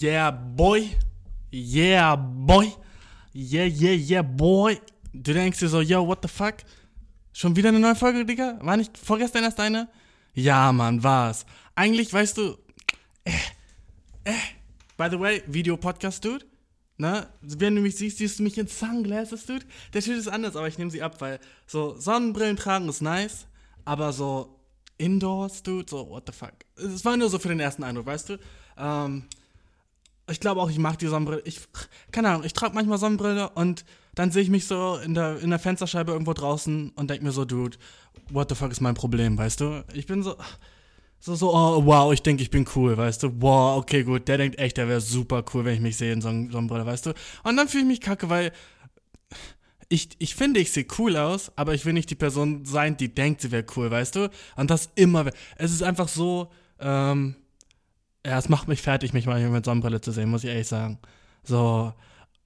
Yeah, boy. Yeah, boy. Yeah, yeah, yeah, boy. Du denkst dir so, yo, what the fuck? Schon wieder eine neue Folge, Digga? War nicht vorgestern erst eine? Ja, Mann, war's. Eigentlich, weißt du, äh, äh, by the way, Video-Podcast, Dude. Ne? Wenn du mich siehst, siehst du mich in Sunglasses, Dude. Der Shit ist anders, aber ich nehme sie ab, weil so Sonnenbrillen tragen ist nice, aber so Indoors, Dude, so what the fuck. Es war nur so für den ersten Eindruck, weißt du? Ähm, ich glaube auch, ich mag die Sonnenbrille. Ich, keine Ahnung, ich trage manchmal Sonnenbrille und dann sehe ich mich so in der, in der Fensterscheibe irgendwo draußen und denke mir so, Dude, what the fuck ist mein Problem, weißt du? Ich bin so, so, so, oh, wow, ich denke, ich bin cool, weißt du? Wow, okay, gut, der denkt echt, der wäre super cool, wenn ich mich sehe in so einer Sonnenbrille, weißt du? Und dann fühle ich mich kacke, weil ich, ich finde, ich sehe cool aus, aber ich will nicht die Person sein, die denkt, sie wäre cool, weißt du? Und das immer, es ist einfach so, ähm, ja, es macht mich fertig, mich mal mit Sonnenbrille zu sehen, muss ich ehrlich sagen. So,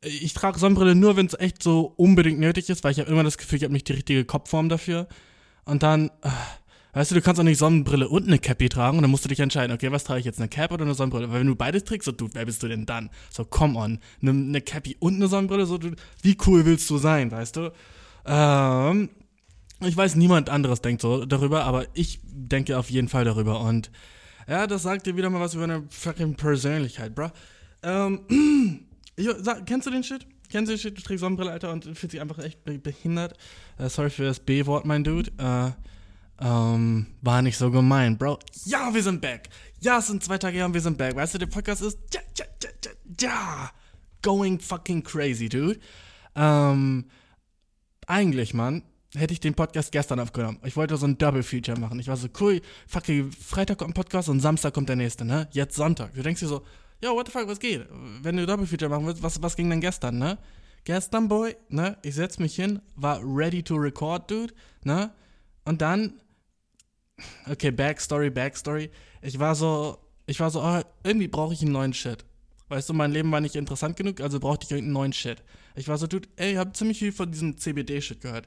ich trage Sonnenbrille nur, wenn es echt so unbedingt nötig ist, weil ich habe immer das Gefühl, ich habe nicht die richtige Kopfform dafür. Und dann, äh, weißt du, du kannst auch nicht Sonnenbrille und eine Cappy tragen und dann musst du dich entscheiden, okay, was trage ich jetzt, eine Cap oder eine Sonnenbrille? Weil wenn du beides trägst, so, du, wer bist du denn dann? So, come on, eine, eine Cappy und eine Sonnenbrille, so, du, wie cool willst du sein, weißt du? Ähm, ich weiß, niemand anderes denkt so darüber, aber ich denke auf jeden Fall darüber und ja, das sagt dir wieder mal was über eine fucking Persönlichkeit, bro. Ähm, ich, sag, kennst du den Shit? Kennst du den Shit? Du trägst Sonnenbrille, Alter, und fühlst dich einfach echt behindert. Uh, sorry für das B-Wort, mein Dude. Uh, ähm, war nicht so gemein, Bro. Ja, wir sind back. Ja, es sind zwei Tage her und wir sind back. Weißt du, der Podcast ist ja, ja, ja, ja, ja. Going fucking crazy, dude. Ähm, eigentlich, Mann, hätte ich den Podcast gestern aufgenommen. Ich wollte so ein Double Feature machen. Ich war so, cool, fuck, Freitag kommt ein Podcast und Samstag kommt der nächste, ne? Jetzt Sonntag. Du denkst dir so, yo, what the fuck, was geht? Wenn du Double Feature machen willst, was, was ging denn gestern, ne? Gestern, Boy, ne? Ich setz mich hin, war ready to record, dude, ne? Und dann, okay, Backstory, Backstory. Ich war so, ich war so, oh, irgendwie brauche ich einen neuen Shit. Weißt du, mein Leben war nicht interessant genug, also brauchte ich irgendeinen neuen Shit. Ich war so, dude, ey, ich hab ziemlich viel von diesem CBD-Shit gehört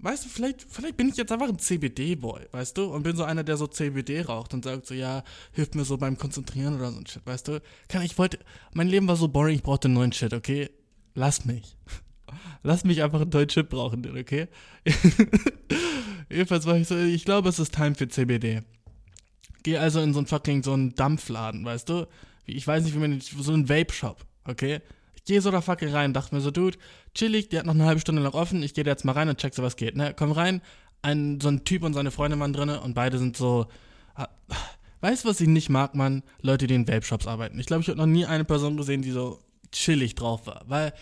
weißt du, vielleicht, vielleicht bin ich jetzt einfach ein CBD-Boy, weißt du? Und bin so einer, der so CBD raucht und sagt so, ja, hilft mir so beim Konzentrieren oder so ein Shit, weißt du? Kann ich wollte, mein Leben war so boring, ich brauchte einen neuen Shit, okay? Lass mich. Lass mich einfach einen neuen Shit brauchen, okay? Jedenfalls war ich so, ich glaube, es ist time für CBD. Geh also in so einen fucking, so einen Dampfladen, weißt du? Ich weiß nicht, wie man, so einen Vape-Shop, okay? Gehe so da fucking rein, dachte mir so, Dude, chillig, die hat noch eine halbe Stunde noch offen, ich gehe da jetzt mal rein und check so, was geht, ne? Komm rein, ein, so ein Typ und seine Freundin waren drin und beide sind so, ah, weißt du, was ich nicht mag, Mann? Leute, die in Vape-Shops arbeiten. Ich glaube, ich habe noch nie eine Person gesehen, die so chillig drauf war, weil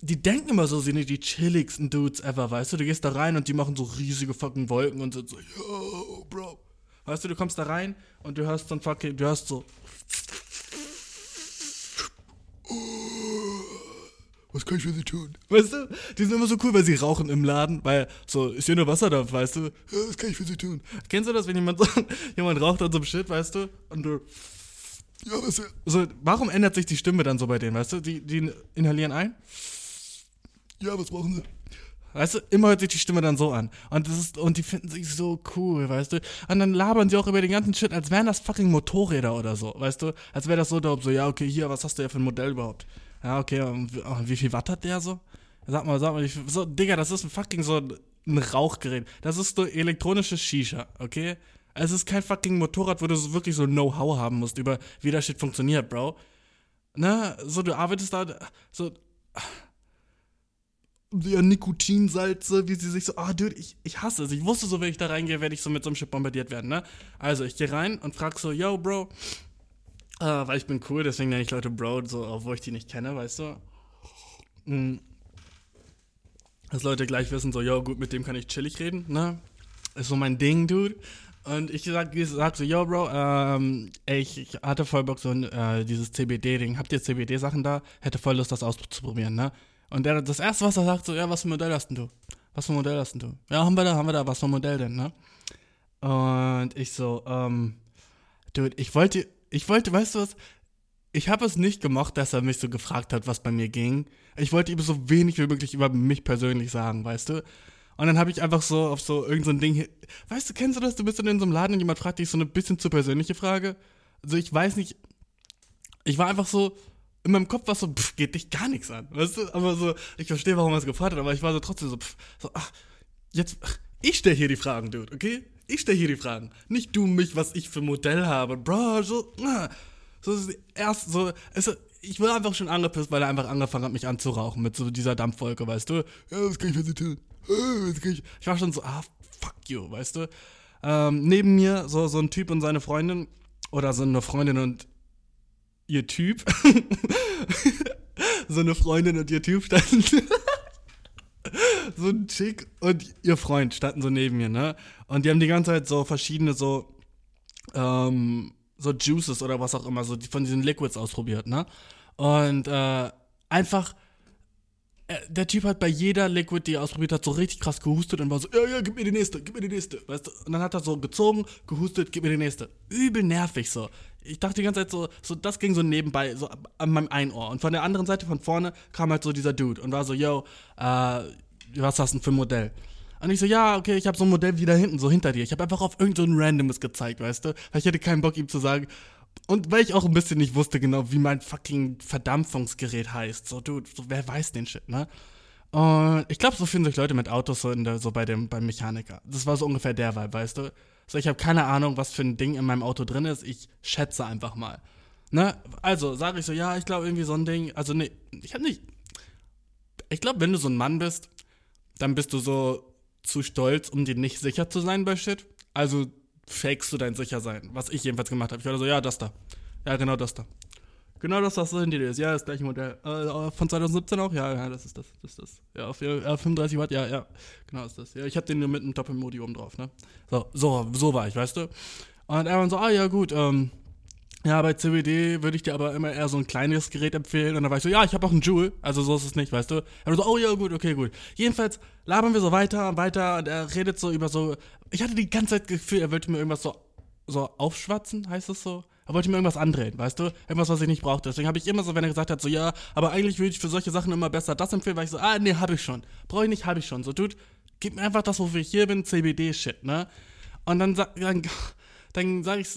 die denken immer so, sie sind die chilligsten Dudes ever, weißt du? Du gehst da rein und die machen so riesige fucking Wolken und sind so, yo, Bro. Weißt du, du kommst da rein und du hörst so ein fucking, du hörst so was kann ich für sie tun? Weißt du, die sind immer so cool, weil sie rauchen im Laden, weil so, ist hier nur Wasser da, weißt du? Ja, was kann ich für sie tun? Kennst du das, wenn jemand so, jemand raucht an so einem Shit, weißt du? Und du, ja, was ja. So, warum ändert sich die Stimme dann so bei denen, weißt du? Die, die inhalieren ein? Ja, was brauchen sie? Weißt du, immer hört sich die Stimme dann so an. Und das ist, und die finden sich so cool, weißt du? Und dann labern sie auch über den ganzen Shit, als wären das fucking Motorräder oder so, weißt du? Als wäre das so, so, ja, okay, hier, was hast du ja für ein Modell überhaupt? Ja, okay, und wie viel Watt hat der so? Sag mal, sag mal, so, Digga, das ist ein fucking so ein Rauchgerät. Das ist so elektronische Shisha, okay? Es ist kein fucking Motorrad, wo du so wirklich so Know-how haben musst über wie das Shit funktioniert, Bro. Na, so, du arbeitest da, so, ja, Nikotinsalze, wie sie sich so, ah, oh, dude, ich, ich hasse es. Ich wusste so, wenn ich da reingehe, werde ich so mit so einem Shit bombardiert werden, ne? Also, ich gehe rein und frag so, yo, Bro, äh, weil ich bin cool, deswegen nenne ich Leute Bro, so, obwohl ich die nicht kenne, weißt du? Mhm. Dass Leute gleich wissen, so, yo, gut, mit dem kann ich chillig reden, ne? Ist so mein Ding, Dude. Und ich sag, sag so, yo, Bro, ähm, ey, ich, ich hatte voll Bock, so äh, dieses CBD-Ding. Habt ihr CBD-Sachen da? Hätte voll Lust, das auszuprobieren, ne? Und der, das erste, was er sagt, so, ja, was für ein Modell hast denn du? Was für ein Modell hast denn du? Ja, haben wir da, haben wir da, was für ein Modell denn, ne? Und ich so, ähm, dude, ich wollte, ich wollte, weißt du was? Ich habe es nicht gemocht, dass er mich so gefragt hat, was bei mir ging. Ich wollte ihm so wenig wie möglich über mich persönlich sagen, weißt du? Und dann habe ich einfach so auf so irgendein so Ding, weißt du, kennst du das? Du bist dann in so einem Laden und jemand fragt dich so eine bisschen zu persönliche Frage. Also ich weiß nicht, ich war einfach so, in meinem Kopf war so, pff, geht dich gar nichts an, weißt du? Aber so, ich verstehe, warum er es gefragt hat, aber ich war so trotzdem so, pff, so, ach, jetzt, ach, ich stelle hier die Fragen, Dude, okay? Ich stelle hier die Fragen. Nicht du mich, was ich für Modell habe. Bro, so, ah, so erst so, also, ich war einfach schon angepisst, weil er einfach angefangen hat, mich anzurauchen mit so dieser Dampfwolke, weißt du? Ja, was kann ich für sie tun? Ich, ich war schon so, ah, fuck you, weißt du? Ähm, neben mir so, so ein Typ und seine Freundin, oder so eine Freundin und ihr Typ. so eine Freundin und ihr Typ standen. so ein Chick und ihr Freund standen so neben mir, ne? Und die haben die ganze Zeit so verschiedene so, ähm, so Juices oder was auch immer, so von diesen Liquids ausprobiert, ne? Und äh, einfach, äh, der Typ hat bei jeder Liquid, die er ausprobiert hat, so richtig krass gehustet und war so, ja, ja, gib mir die nächste, gib mir die nächste, weißt du? Und dann hat er so gezogen, gehustet, gib mir die nächste. Übel nervig so. Ich dachte die ganze Zeit so, so das ging so nebenbei, so an meinem einen Ohr. Und von der anderen Seite, von vorne, kam halt so dieser Dude und war so, yo, äh, was hast du denn für ein Modell? Und ich so, ja, okay, ich habe so ein Modell wieder hinten, so hinter dir. Ich habe einfach auf irgend so Randomes gezeigt, weißt du? Weil ich hatte keinen Bock, ihm zu sagen. Und weil ich auch ein bisschen nicht wusste genau, wie mein fucking Verdampfungsgerät heißt. So, du, so, wer weiß den Shit, ne? Und ich glaube, so fühlen sich Leute mit Autos so, der, so bei dem, beim Mechaniker. Das war so ungefähr der Vibe, weißt du? So, ich habe keine Ahnung, was für ein Ding in meinem Auto drin ist. Ich schätze einfach mal. Ne? Also, sage ich so, ja, ich glaube irgendwie so ein Ding. Also, nee, ich habe nicht. Ich glaube, wenn du so ein Mann bist, dann bist du so zu stolz, um dir nicht sicher zu sein bei Shit. Also fakest du dein Sichersein, was ich jedenfalls gemacht habe. Ich war so, ja, das da. Ja, genau das da. Genau das, was hinter dir ist. Ja, das gleiche Modell. Äh, von 2017 auch? Ja, ja, das ist das. Das ist das. Ja, auf ja, 35 Watt, ja, ja. Genau ist das. Ja, ich habe den mit einem Doppelmodi oben drauf, ne? So, so, so war ich, weißt du? Und er war so, ah ja, gut, ähm, ja, bei CBD würde ich dir aber immer eher so ein kleines Gerät empfehlen. Und dann war ich so, ja, ich habe auch einen Joule. Also so ist es nicht, weißt du? Er so, oh ja, gut, okay, gut. Jedenfalls labern wir so weiter und weiter und er redet so über so. Ich hatte die ganze Zeit das Gefühl, er wollte mir irgendwas so, so aufschwatzen, heißt das so? Er wollte mir irgendwas andrehen, weißt du? Irgendwas, was ich nicht brauchte. Deswegen habe ich immer so, wenn er gesagt hat, so, ja, aber eigentlich würde ich für solche Sachen immer besser das empfehlen, weil ich so, ah, nee, habe ich schon. Brauche ich nicht, habe ich schon. So, Dude, gib mir einfach das, wofür ich hier bin, CBD-Shit, ne? Und dann, dann dann sag ich,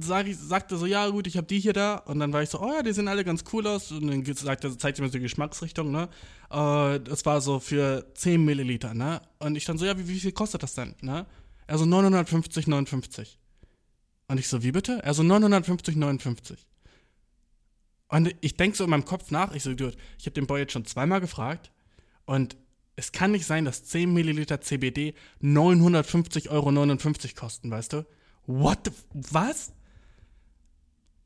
sag ich, sagte so, ja gut, ich habe die hier da. Und dann war ich so, oh ja, die sehen alle ganz cool aus. Und dann zeigt er mir so die Geschmacksrichtung, ne? Äh, das war so für 10 Milliliter, ne? Und ich dann so, ja, wie, wie viel kostet das denn, ne? Er so 950, 59. Und ich so, wie bitte? Er so 950, 59. Und ich denke so in meinem Kopf nach, ich so, dude, ich habe den Boy jetzt schon zweimal gefragt und es kann nicht sein, dass 10 Milliliter CBD 950,59 Euro kosten, weißt du? what the, was?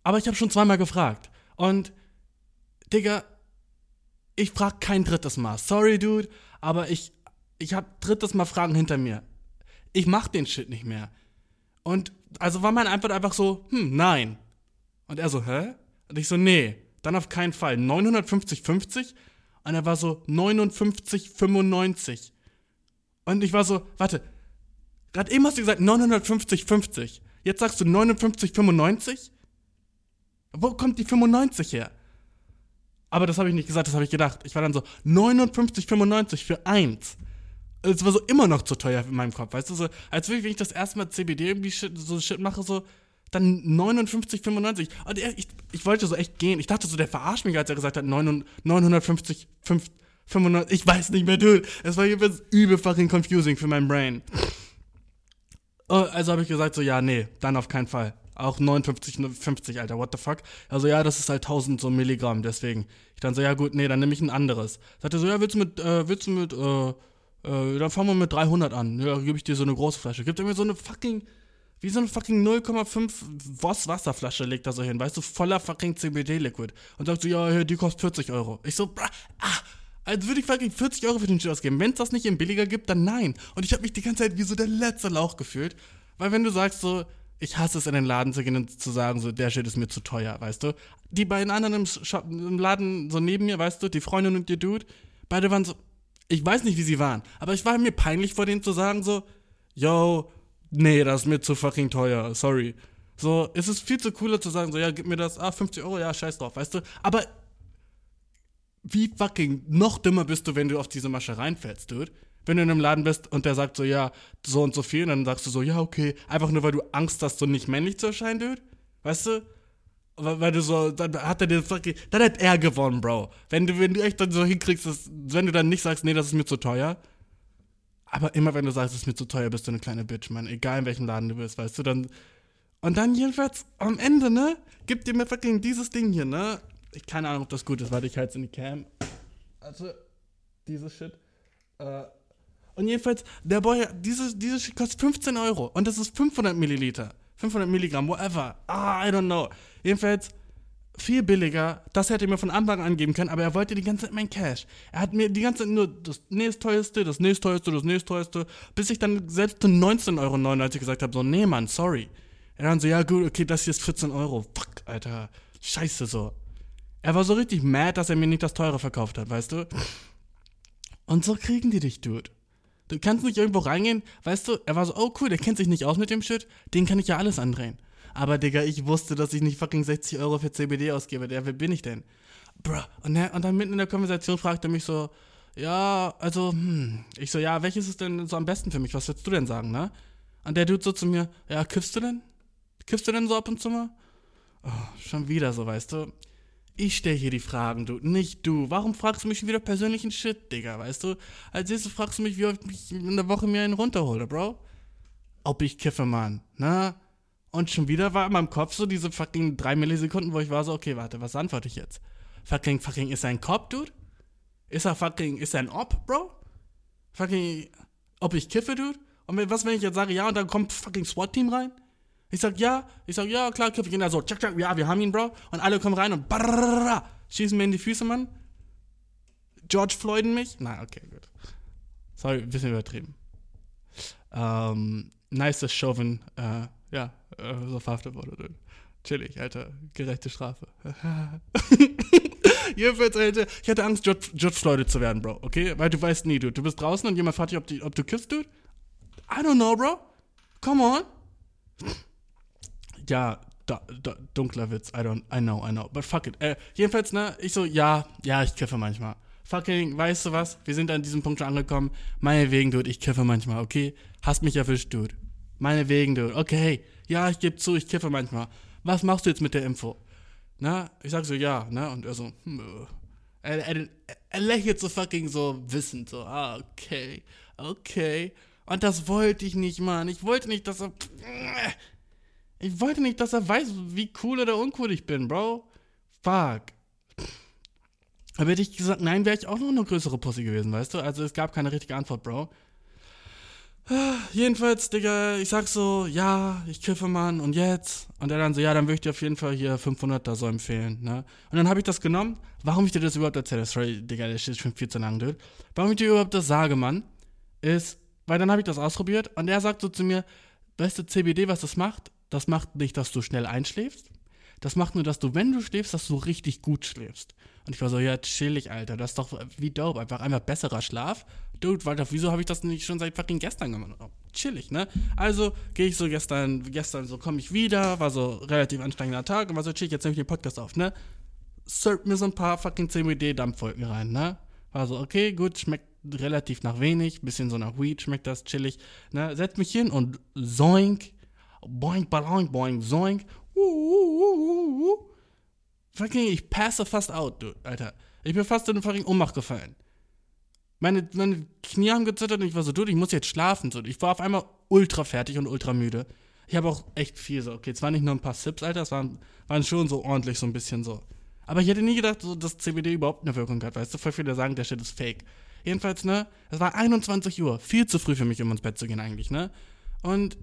Aber ich habe schon zweimal gefragt. Und, Digga, ich frag kein drittes Mal. Sorry, Dude, aber ich, ich hab drittes Mal Fragen hinter mir. Ich mach den Shit nicht mehr. Und, also war meine Antwort einfach so, hm, nein. Und er so, hä? Und ich so, nee, dann auf keinen Fall. 950,50? Und er war so, 59,95. Und ich war so, warte, Gerade eben hast du gesagt 950,50. Jetzt sagst du 59,95? Wo kommt die 95 her? Aber das habe ich nicht gesagt, das habe ich gedacht. Ich war dann so 59,95 für eins. Es war so immer noch zu teuer in meinem Kopf, weißt du, so, als wenn ich das erste Mal CBD irgendwie shit, so Shit mache, so, dann 59,95. Und er, ich, ich wollte so echt gehen. Ich dachte so, der verarscht mich, als er gesagt hat, 950, 95. Ich weiß nicht mehr, du. Es war übel fucking confusing für mein Brain. Oh, also habe ich gesagt, so, ja, nee, dann auf keinen Fall. Auch 59, 50, Alter, what the fuck? Also, ja, das ist halt 1000 so Milligramm, deswegen. Ich dann so, ja, gut, nee, dann nehme ich ein anderes. Sagte so, ja, willst du mit, äh, willst du mit, äh, äh, dann fangen wir mit 300 an. Ja, gebe ich dir so eine große Flasche. Gibt er mir so eine fucking, wie so eine fucking 0,5 Voss Wasserflasche legt er so hin, weißt du, voller fucking CBD-Liquid. Und sagt so, ja, die kostet 40 Euro. Ich so, ah, als würde ich fucking 40 Euro für den Shit ausgeben. Wenn es das nicht im billiger gibt, dann nein. Und ich habe mich die ganze Zeit wie so der letzte Lauch gefühlt. Weil wenn du sagst so, ich hasse es in den Laden zu gehen und zu sagen, so, der Shit ist mir zu teuer, weißt du? Die beiden anderen im, Shop, im Laden so neben mir, weißt du, die Freundin und der Dude, beide waren so, ich weiß nicht, wie sie waren, aber ich war mir peinlich vor denen zu sagen so, yo, nee, das ist mir zu fucking teuer, sorry. So, es ist viel zu cooler zu sagen, so, ja, gib mir das, ah, 50 Euro, ja, scheiß drauf, weißt du? Aber wie fucking noch dümmer bist du, wenn du auf diese Masche reinfällst, dude? Wenn du in einem Laden bist und der sagt so, ja, so und so viel, und dann sagst du so, ja, okay, einfach nur weil du Angst hast, so nicht männlich zu erscheinen, dude? Weißt du? Weil, weil du so, dann hat er fucking, dann hat er gewonnen, Bro. Wenn du, wenn du echt dann so hinkriegst, dass, wenn du dann nicht sagst, nee, das ist mir zu teuer. Aber immer wenn du sagst, es ist mir zu teuer, bist du eine kleine Bitch, Mann. Egal in welchem Laden du bist, weißt du, dann. Und dann jedenfalls am Ende, ne, gibt dir mir fucking dieses Ding hier, ne. Ich keine Ahnung, ob das gut ist, warte, ich halte in die Cam. Also, dieses Shit. Äh, und jedenfalls, der Boy, dieses, dieses Shit kostet 15 Euro. Und das ist 500 Milliliter. 500 Milligramm, whatever. Ah, I don't know. Jedenfalls viel billiger. Das hätte er mir von Anfang an geben können, aber er wollte die ganze Zeit mein Cash. Er hat mir die ganze Zeit nur das nächstteuerste, das nächstteuerste, das nächstteuerste, bis ich dann selbst zu 19,99 Euro gesagt habe, so, nee, Mann, sorry. Er dann so, ja gut, okay, das hier ist 14 Euro. Fuck, Alter. Scheiße so. Er war so richtig mad, dass er mir nicht das teure verkauft hat, weißt du? Und so kriegen die dich, Dude. Du kannst nicht irgendwo reingehen, weißt du, er war so, oh cool, der kennt sich nicht aus mit dem Shit, den kann ich ja alles andrehen. Aber Digga, ich wusste, dass ich nicht fucking 60 Euro für CBD ausgebe. Der, wer bin ich denn? Bruh. Und, der, und dann mitten in der Konversation fragt er mich so, ja, also, hm. Ich so, ja, welches ist denn so am besten für mich? Was würdest du denn sagen, ne? Und der Dude so zu mir, ja, kiffst du denn? Kiffst du denn so ab und zu mal? Oh, schon wieder so, weißt du? Ich stelle hier die Fragen, du, nicht du. Warum fragst du mich schon wieder persönlichen Shit, Digga, weißt du? Als nächstes fragst du mich, wie oft ich in der Woche mir einen runterhole, Bro. Ob ich kiffe, Mann, ne? Und schon wieder war in meinem Kopf so diese fucking drei Millisekunden, wo ich war so, okay, warte, was antworte ich jetzt? Fucking, fucking, ist er ein Cop, Dude? Ist er fucking, ist er ein Op, Bro? Fucking, ob ich kiffe, Dude? Und was, wenn ich jetzt sage, ja, und dann kommt fucking SWAT-Team rein? Ich sag, ja, ich sag, ja, klar, kiffe ich. Und so, tschak, tschak, ja, wir haben ihn, Bro. Und alle kommen rein und brrrr, schießen mir in die Füße, Mann. George Floyden mich? Nein, okay, gut. Sorry, ein bisschen übertrieben. Ähm, nice Chauvin, äh, ja, so verhaftet wurde. Chillig, Alter. Gerechte Strafe. Jedenfalls, Alter, ich hatte Angst, George, George Floyd zu werden, Bro, okay? Weil du weißt nie, du. Du bist draußen und jemand fragt dich, ob, die, ob du kiffst, dude? I don't know, Bro. Come on. Ja, da, da, dunkler Witz. I don't, I know, I know. But fuck it. Äh, jedenfalls, ne, ich so, ja, ja, ich kiffe manchmal. Fucking, weißt du was? Wir sind an diesem Punkt schon angekommen. Meinetwegen, Dude, ich kiffe manchmal, okay? Hast mich erwischt, Dude. Meinetwegen, Dude. Okay, ja, ich gebe zu, ich kiffe manchmal. Was machst du jetzt mit der Info? Na, ich sag so, ja, ne? Und er so, hm, äh. er, er, er lächelt so fucking so wissend, so, ah, okay, okay. Und das wollte ich nicht, Mann. Ich wollte nicht, dass er. Ich wollte nicht, dass er weiß, wie cool oder uncool ich bin, Bro. Fuck. Aber hätte ich gesagt, nein, wäre ich auch noch eine größere Pussy gewesen, weißt du? Also es gab keine richtige Antwort, Bro. Jedenfalls, Digga, ich sag so, ja, ich kiffe, Mann, und jetzt? Und er dann so, ja, dann würde ich dir auf jeden Fall hier 500 da so empfehlen, ne? Und dann habe ich das genommen. Warum ich dir das überhaupt erzähle, sorry, Digga, der steht schon viel zu lang, dude. Warum ich dir überhaupt das sage, Mann, ist, weil dann habe ich das ausprobiert und er sagt so zu mir, weißt du, CBD, was das macht? Das macht nicht, dass du schnell einschläfst. Das macht nur, dass du, wenn du schläfst, dass du richtig gut schläfst. Und ich war so, ja, chillig, Alter. Das ist doch wie dope. Einfach einfach besserer Schlaf. Dude, Walter, wieso habe ich das nicht schon seit fucking gestern gemacht? Oh, chillig, ne? Also gehe ich so gestern, gestern so komme ich wieder, war so relativ anstrengender Tag und war so chillig, jetzt nehme ich den Podcast auf, ne? Serp mir so ein paar fucking CBD-Dampfwolken rein, ne? War so, okay, gut, schmeckt relativ nach wenig, bisschen so nach Weed, schmeckt das chillig, ne? Setz mich hin und zoink, boink, boink, boink, zoink, uh, uh, uh, Fucking, ich passe fast out, dude, Alter. Ich bin fast in eine fucking Ohnmacht gefallen. Meine, meine Knie haben gezittert und ich war so, dude, ich muss jetzt schlafen. So. Ich war auf einmal ultra fertig und ultra müde. Ich habe auch echt viel so. Okay, es waren nicht nur ein paar Sips, Alter, es waren, waren schon so ordentlich so ein bisschen so. Aber ich hätte nie gedacht, so, dass CBD überhaupt eine Wirkung hat, weißt du? Voll viele sagen, der Shit ist fake. Jedenfalls, ne? Es war 21 Uhr. Viel zu früh für mich, um ins Bett zu gehen, eigentlich, ne? Und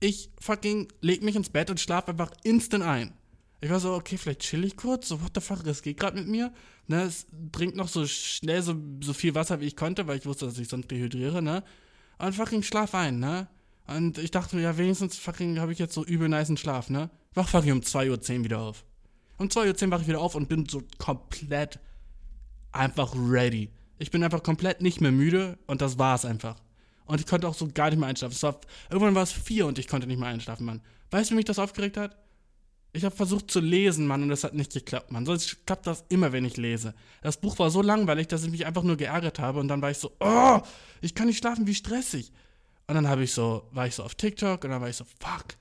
ich fucking leg mich ins Bett und schlafe einfach instant ein. Ich war so, okay, vielleicht chill ich kurz, so, what the fuck, das geht gerade mit mir. Ne, es trinkt noch so schnell so, so viel Wasser, wie ich konnte, weil ich wusste, dass ich sonst dehydriere, ne. Und fucking schlaf ein, ne. Und ich dachte mir, ja, wenigstens fucking habe ich jetzt so übel niceen Schlaf, ne. Wach fucking um 2.10 Uhr wieder auf. Um 2.10 Uhr wache ich wieder auf und bin so komplett einfach ready. Ich bin einfach komplett nicht mehr müde und das war's einfach. Und ich konnte auch so gar nicht mehr einschlafen. Es war, irgendwann war es vier und ich konnte nicht mehr einschlafen, Mann. Weißt du, wie mich das aufgeregt hat? Ich habe versucht zu lesen, Mann, und das hat nicht geklappt, Mann. Sonst klappt das immer, wenn ich lese. Das Buch war so langweilig, dass ich mich einfach nur geärgert habe und dann war ich so, oh, ich kann nicht schlafen, wie stressig. Und dann habe ich so, war ich so auf TikTok und dann war ich so, fuck,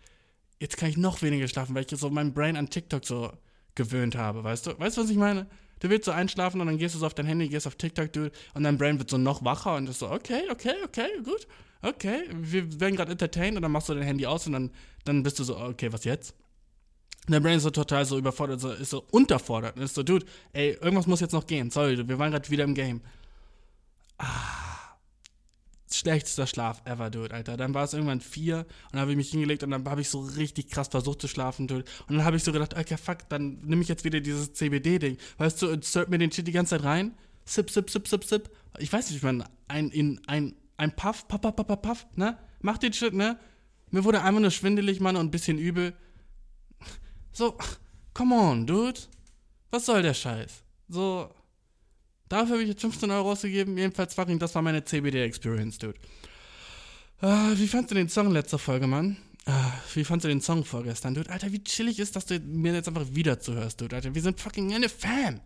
jetzt kann ich noch weniger schlafen, weil ich so mein Brain an TikTok so gewöhnt habe, weißt du? Weißt du, was ich meine? Du willst so einschlafen und dann gehst du so auf dein Handy, gehst auf TikTok, dude, und dein Brain wird so noch wacher und ist so, okay, okay, okay, gut, okay, wir werden gerade entertained und dann machst du dein Handy aus und dann, dann bist du so, okay, was jetzt? Und dein Brain ist so total so überfordert, so, ist so unterfordert und ist so, dude, ey, irgendwas muss jetzt noch gehen, sorry, wir waren gerade wieder im Game. Ah schlechtester Schlaf ever, dude, Alter. Dann war es irgendwann vier und dann habe ich mich hingelegt und dann habe ich so richtig krass versucht zu schlafen, dude. Und dann habe ich so gedacht, okay, fuck, dann nehme ich jetzt wieder dieses CBD-Ding. Weißt du, insert mir den Shit die ganze Zeit rein. Sip, sip, sip, sip, sip. Ich weiß nicht, man, ein, in, ein, ein Puff, Puff, Puff, Puff, Puff, ne? Mach den Shit, ne? Mir wurde einfach nur schwindelig, Mann, und ein bisschen übel. So, come on, dude. Was soll der Scheiß? So, Dafür habe ich jetzt 15 Euro ausgegeben. Jedenfalls fucking, das war meine CBD-Experience, dude. Uh, wie fandst du den Song letzter Folge, Mann? Uh, wie fandst du den Song vorgestern, dude? Alter, wie chillig ist, dass du mir jetzt einfach wieder zuhörst, dude. Alter, wir sind fucking eine Fam.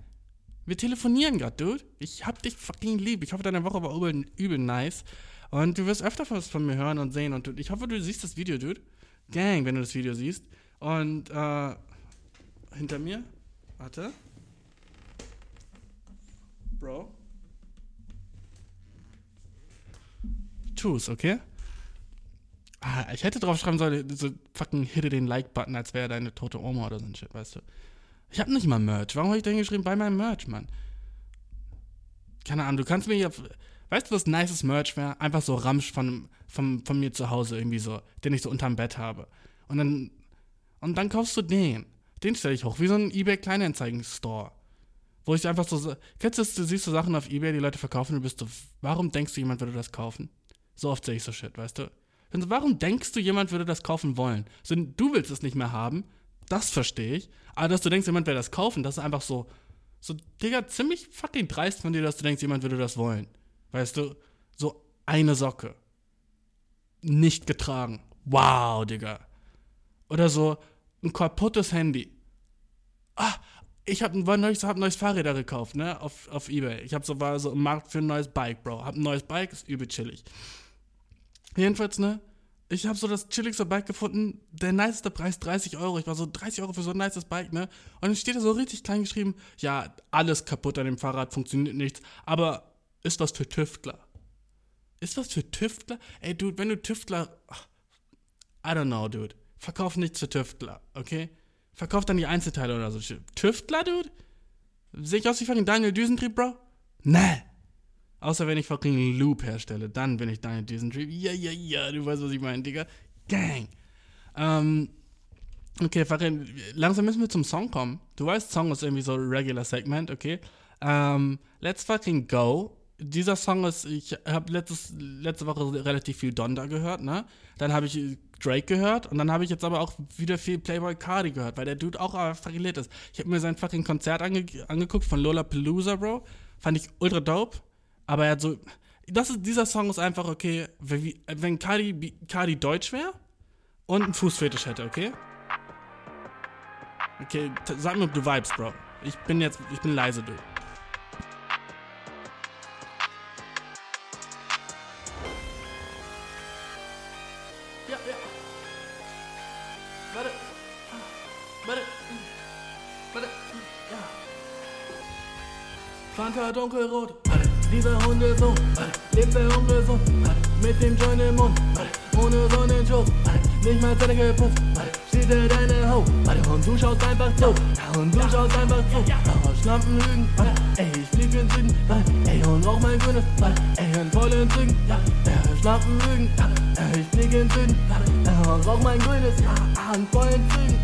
Wir telefonieren gerade, dude. Ich hab dich fucking lieb. Ich hoffe, deine Woche war übel, übel nice. Und du wirst öfter was von mir hören und sehen. Und ich hoffe, du siehst das Video, dude. Gang, wenn du das Video siehst. Und, äh, hinter mir. Warte. Bro. Tu's, okay? Ah, ich hätte drauf schreiben sollen, so fucking hitte den Like-Button, als wäre deine tote Oma oder so ein Shit, weißt du? Ich hab nicht mal Merch. Warum habe ich denn geschrieben bei meinem Merch, Mann? Keine Ahnung, du kannst mir hier. Weißt du, was nices Merch wäre? Einfach so Ramsch von, von, von mir zu Hause irgendwie so, den ich so unterm Bett habe. Und dann. Und dann kaufst du den. Den stelle ich hoch, wie so ein eBay Kleinanzeigen-Store. Wo ich einfach so, kennst du, du siehst so Sachen auf Ebay, die Leute verkaufen und du bist so, warum denkst du, jemand würde das kaufen? So oft sehe ich so Shit, weißt du? Und warum denkst du, jemand würde das kaufen wollen? So, du willst es nicht mehr haben, das verstehe ich. Aber dass du denkst, jemand würde das kaufen, das ist einfach so, so, Digga, ziemlich fucking dreist von dir, dass du denkst, jemand würde das wollen. Weißt du? So eine Socke. Nicht getragen. Wow, Digga. Oder so ein kaputtes Handy. Ah, ich habe ein, neues, hab neues Fahrräder gekauft, ne, auf, auf Ebay. Ich habe so, war so im Markt für ein neues Bike, Bro. Hab ein neues Bike, ist übel chillig. Jedenfalls, ne, ich habe so das chilligste Bike gefunden, der niceste Preis 30 Euro. Ich war so 30 Euro für so ein nices Bike, ne? Und dann steht da so richtig klein geschrieben, ja, alles kaputt an dem Fahrrad, funktioniert nichts, aber ist was für Tüftler. Ist was für Tüftler? Ey, Dude, wenn du Tüftler, I don't know, Dude. Verkauf nichts für Tüftler, okay? Verkauft dann die Einzelteile oder so. Tüftler, Dude? Sehe ich aus wie fucking Daniel Düsentrieb, Bro? Nee. Außer wenn ich fucking Loop herstelle, dann bin ich Daniel Düsentrieb. Ja, ja, ja, du weißt, was ich meine, Digga. Gang. Ähm, okay, Farin, langsam müssen wir zum Song kommen. Du weißt, Song ist irgendwie so ein regular Segment, okay? Ähm, let's fucking go dieser Song ist, ich habe letzte Woche relativ viel Donda gehört, ne? Dann habe ich Drake gehört und dann habe ich jetzt aber auch wieder viel Playboy Cardi gehört, weil der Dude auch lit ist. Ich habe mir sein fucking Konzert ange angeguckt von Lola Palooza, Bro. Fand ich ultra dope. Aber er hat so. Das ist, dieser Song ist einfach okay, wenn, wenn Cardi, Cardi deutsch wäre und einen Fußfetisch hätte, okay? Okay, sag mir, ob du vibes, Bro. Ich bin jetzt, ich bin leise, Dude. Fanta dunkelrot, dieser Hundesohn, lebt er ungesund, mit dem Joint im Mund, ohne Sonnenschutz, nicht mal Zähne geputzt, steht er deine Haut, und du schaust einfach zu, und du schaust einfach zu, Schlampen lügen, ey, ich flieg in Süden, ey, und rauch mein grünes, ey, in vollen Zügen, Schlampen lügen, ich flieg in Süden, und rauch mein grünes, in vollen Zügen,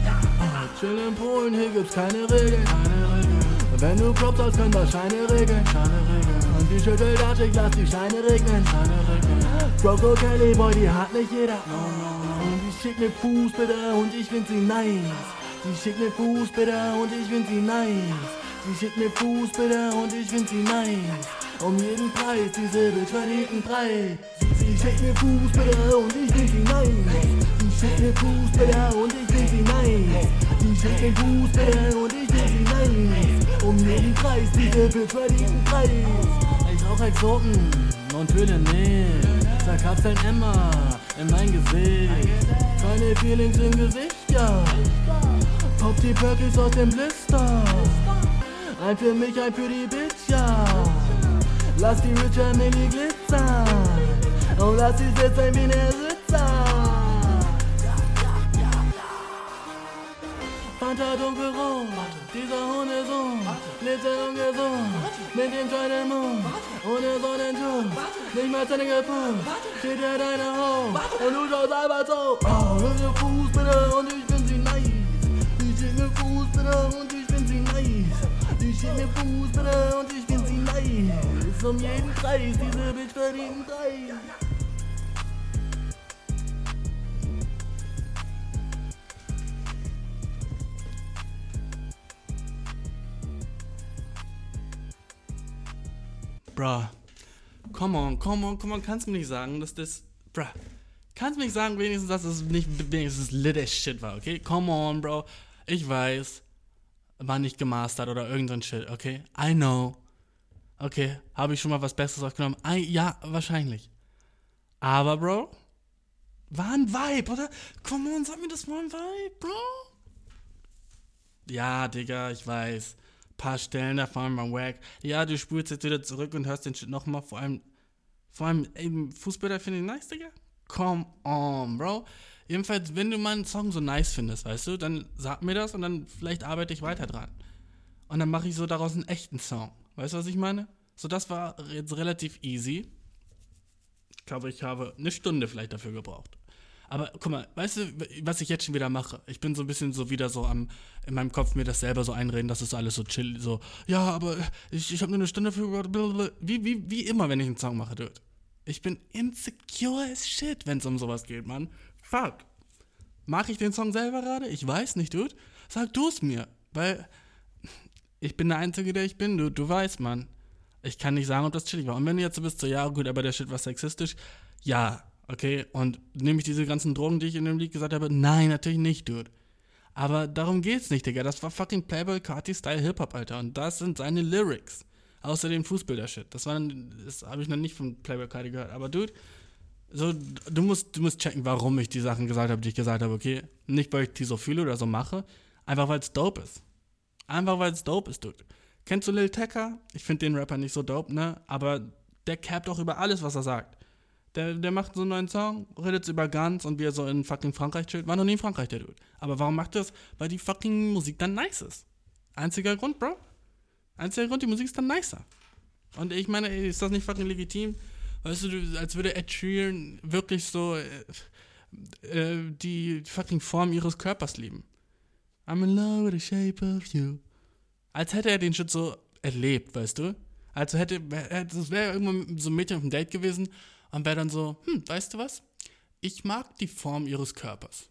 chill in Polen, hier gibt's keine Regeln, keine Regeln. Wenn du Props hast, können das Scheine regeln. Und die schüttelt Arsch, ich lass die Scheine regnen. Scheine. Broco Kelly Boy, die hat nicht jeder. Und die schickt mir Fuß bitte und ich find sie nice. Die schickt mir Fuß bitte und ich find sie nice. Die schickt mir Fuß bitte und ich find sie nice. Um jeden Preis, diese Bitch verdient einen Preis. Sie schickt mir Fuß bitte und ich find sie nice. Die schickt mir Fuß bitte und ich find sie nice. Die schickt mir Fuß bitte und ich sie nice um jeden Preis, diese einen Preis. Ich rauch Exoten und fühle nicht. Zerkapseln immer in mein Gesicht. Keine Feelings im Gesicht. ja. Pop die Perkins aus dem Blister. Ein für mich, ein für die Bitch, ja. Lass die Richard Millie glitzern. Und lass sie sitzen wie ne Fanta dunkelrot, dieser Hundesohn lebt sehr ungesund, mit dem kleinen Mund, ohne Sonnenschutz, nicht mal Zähne geputzt, steht er deine Haut und du schaust einfach so. Oh, dem Fuß bitte und ich find sie nice, die mit Fuß bitte und ich find sie nice, die mit Fuß bitte und ich find sie nice, um jeden Preis, diese Bitch verdient Preis. Bruh. Come on, come on, come on. Kannst du mir nicht sagen, dass das. Bruh. Kannst du mir nicht sagen, wenigstens, dass es nicht wenigstens lit as shit war, okay? Come on, Bro. Ich weiß. War nicht gemastert oder irgendein Shit, okay? I know. Okay, habe ich schon mal was Besseres aufgenommen? I, ja, wahrscheinlich. Aber, Bro, war ein Vibe, oder? Come on, sag mir das mal ein Vibe, Bro. Ja, Digga, ich weiß. Paar Stellen davon mal wack. Ja, du spulst jetzt wieder zurück und hörst den Shit nochmal. Vor allem, vor allem, eben, Fußballer finde ich nice, Digga. Come on, Bro. Jedenfalls, wenn du meinen Song so nice findest, weißt du, dann sag mir das und dann vielleicht arbeite ich weiter dran. Und dann mache ich so daraus einen echten Song. Weißt du, was ich meine? So, das war jetzt relativ easy. Ich glaube, ich habe eine Stunde vielleicht dafür gebraucht. Aber guck mal, weißt du, was ich jetzt schon wieder mache? Ich bin so ein bisschen so wieder so am, in meinem Kopf mir das selber so einreden, dass es alles so chill, so, ja, aber ich, ich habe nur eine Stunde blablabla. wie, wie, wie immer, wenn ich einen Song mache, dude. Ich bin insecure as shit, wenn es um sowas geht, Mann. Fuck. Mach ich den Song selber gerade? Ich weiß nicht, dude. Sag du es mir, weil ich bin der Einzige, der ich bin, du, du weißt, Mann. Ich kann nicht sagen, ob das chillig war. Und wenn du jetzt so bist, so, ja, gut, aber der Shit war sexistisch, ja, okay. Und nehme ich diese ganzen Drogen, die ich in dem Lied gesagt habe? Nein, natürlich nicht, dude. Aber darum geht's nicht, Digga. Das war fucking Playboy Carti Style Hip-Hop, Alter. Und das sind seine Lyrics. Außer dem Fußbilder-Shit. Das war, das habe ich noch nicht von Playboy Carti gehört. Aber, dude, so, du musst, du musst checken, warum ich die Sachen gesagt habe, die ich gesagt habe, okay? Nicht, weil ich die so fühle oder so mache, einfach weil es dope ist. Einfach weil es dope ist, dude. Kennst du Lil Tecca? Ich finde den Rapper nicht so dope, ne? Aber der capt auch über alles, was er sagt. Der, der macht so einen neuen Song, redet über Guns und wie er so in fucking Frankreich chillt. War noch nie in Frankreich, der Dude. Aber warum macht er das? Weil die fucking Musik dann nice ist. Einziger Grund, Bro. Einziger Grund, die Musik ist dann nicer. Und ich meine, ist das nicht fucking legitim? Weißt du, als würde Ed Sheeran wirklich so äh, äh, die fucking Form ihres Körpers lieben. I'm in love with the shape of you. Als hätte er den Shit so erlebt, weißt du? Also hätte, das wäre irgendwann so ein Mädchen auf dem Date gewesen und wäre dann so, hm, weißt du was? Ich mag die Form ihres Körpers.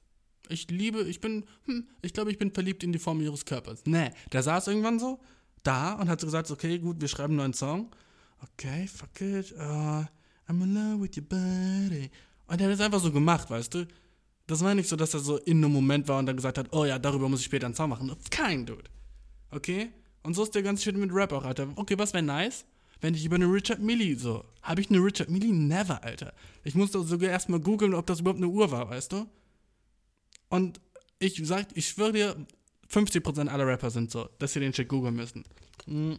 Ich liebe, ich bin, hm, ich glaube, ich bin verliebt in die Form ihres Körpers. Nee, der saß irgendwann so da und hat so gesagt, okay, gut, wir schreiben einen neuen Song. Okay, fuck it, uh, I'm in love with your body. Und der hat es einfach so gemacht, weißt du? Das war nicht so, dass er so in einem Moment war und dann gesagt hat, oh ja, darüber muss ich später einen Song machen. Kein Dude. Okay? Und so ist der ganze Shit mit Rap auch, Alter. Okay, was wäre nice? Wenn ich über eine Richard Millie so. Habe ich eine Richard Millie? Never, Alter. Ich musste sogar erstmal googeln, ob das überhaupt eine Uhr war, weißt du? Und ich sag, ich schwöre dir, 50% aller Rapper sind so, dass sie den Shit googeln müssen. Hm.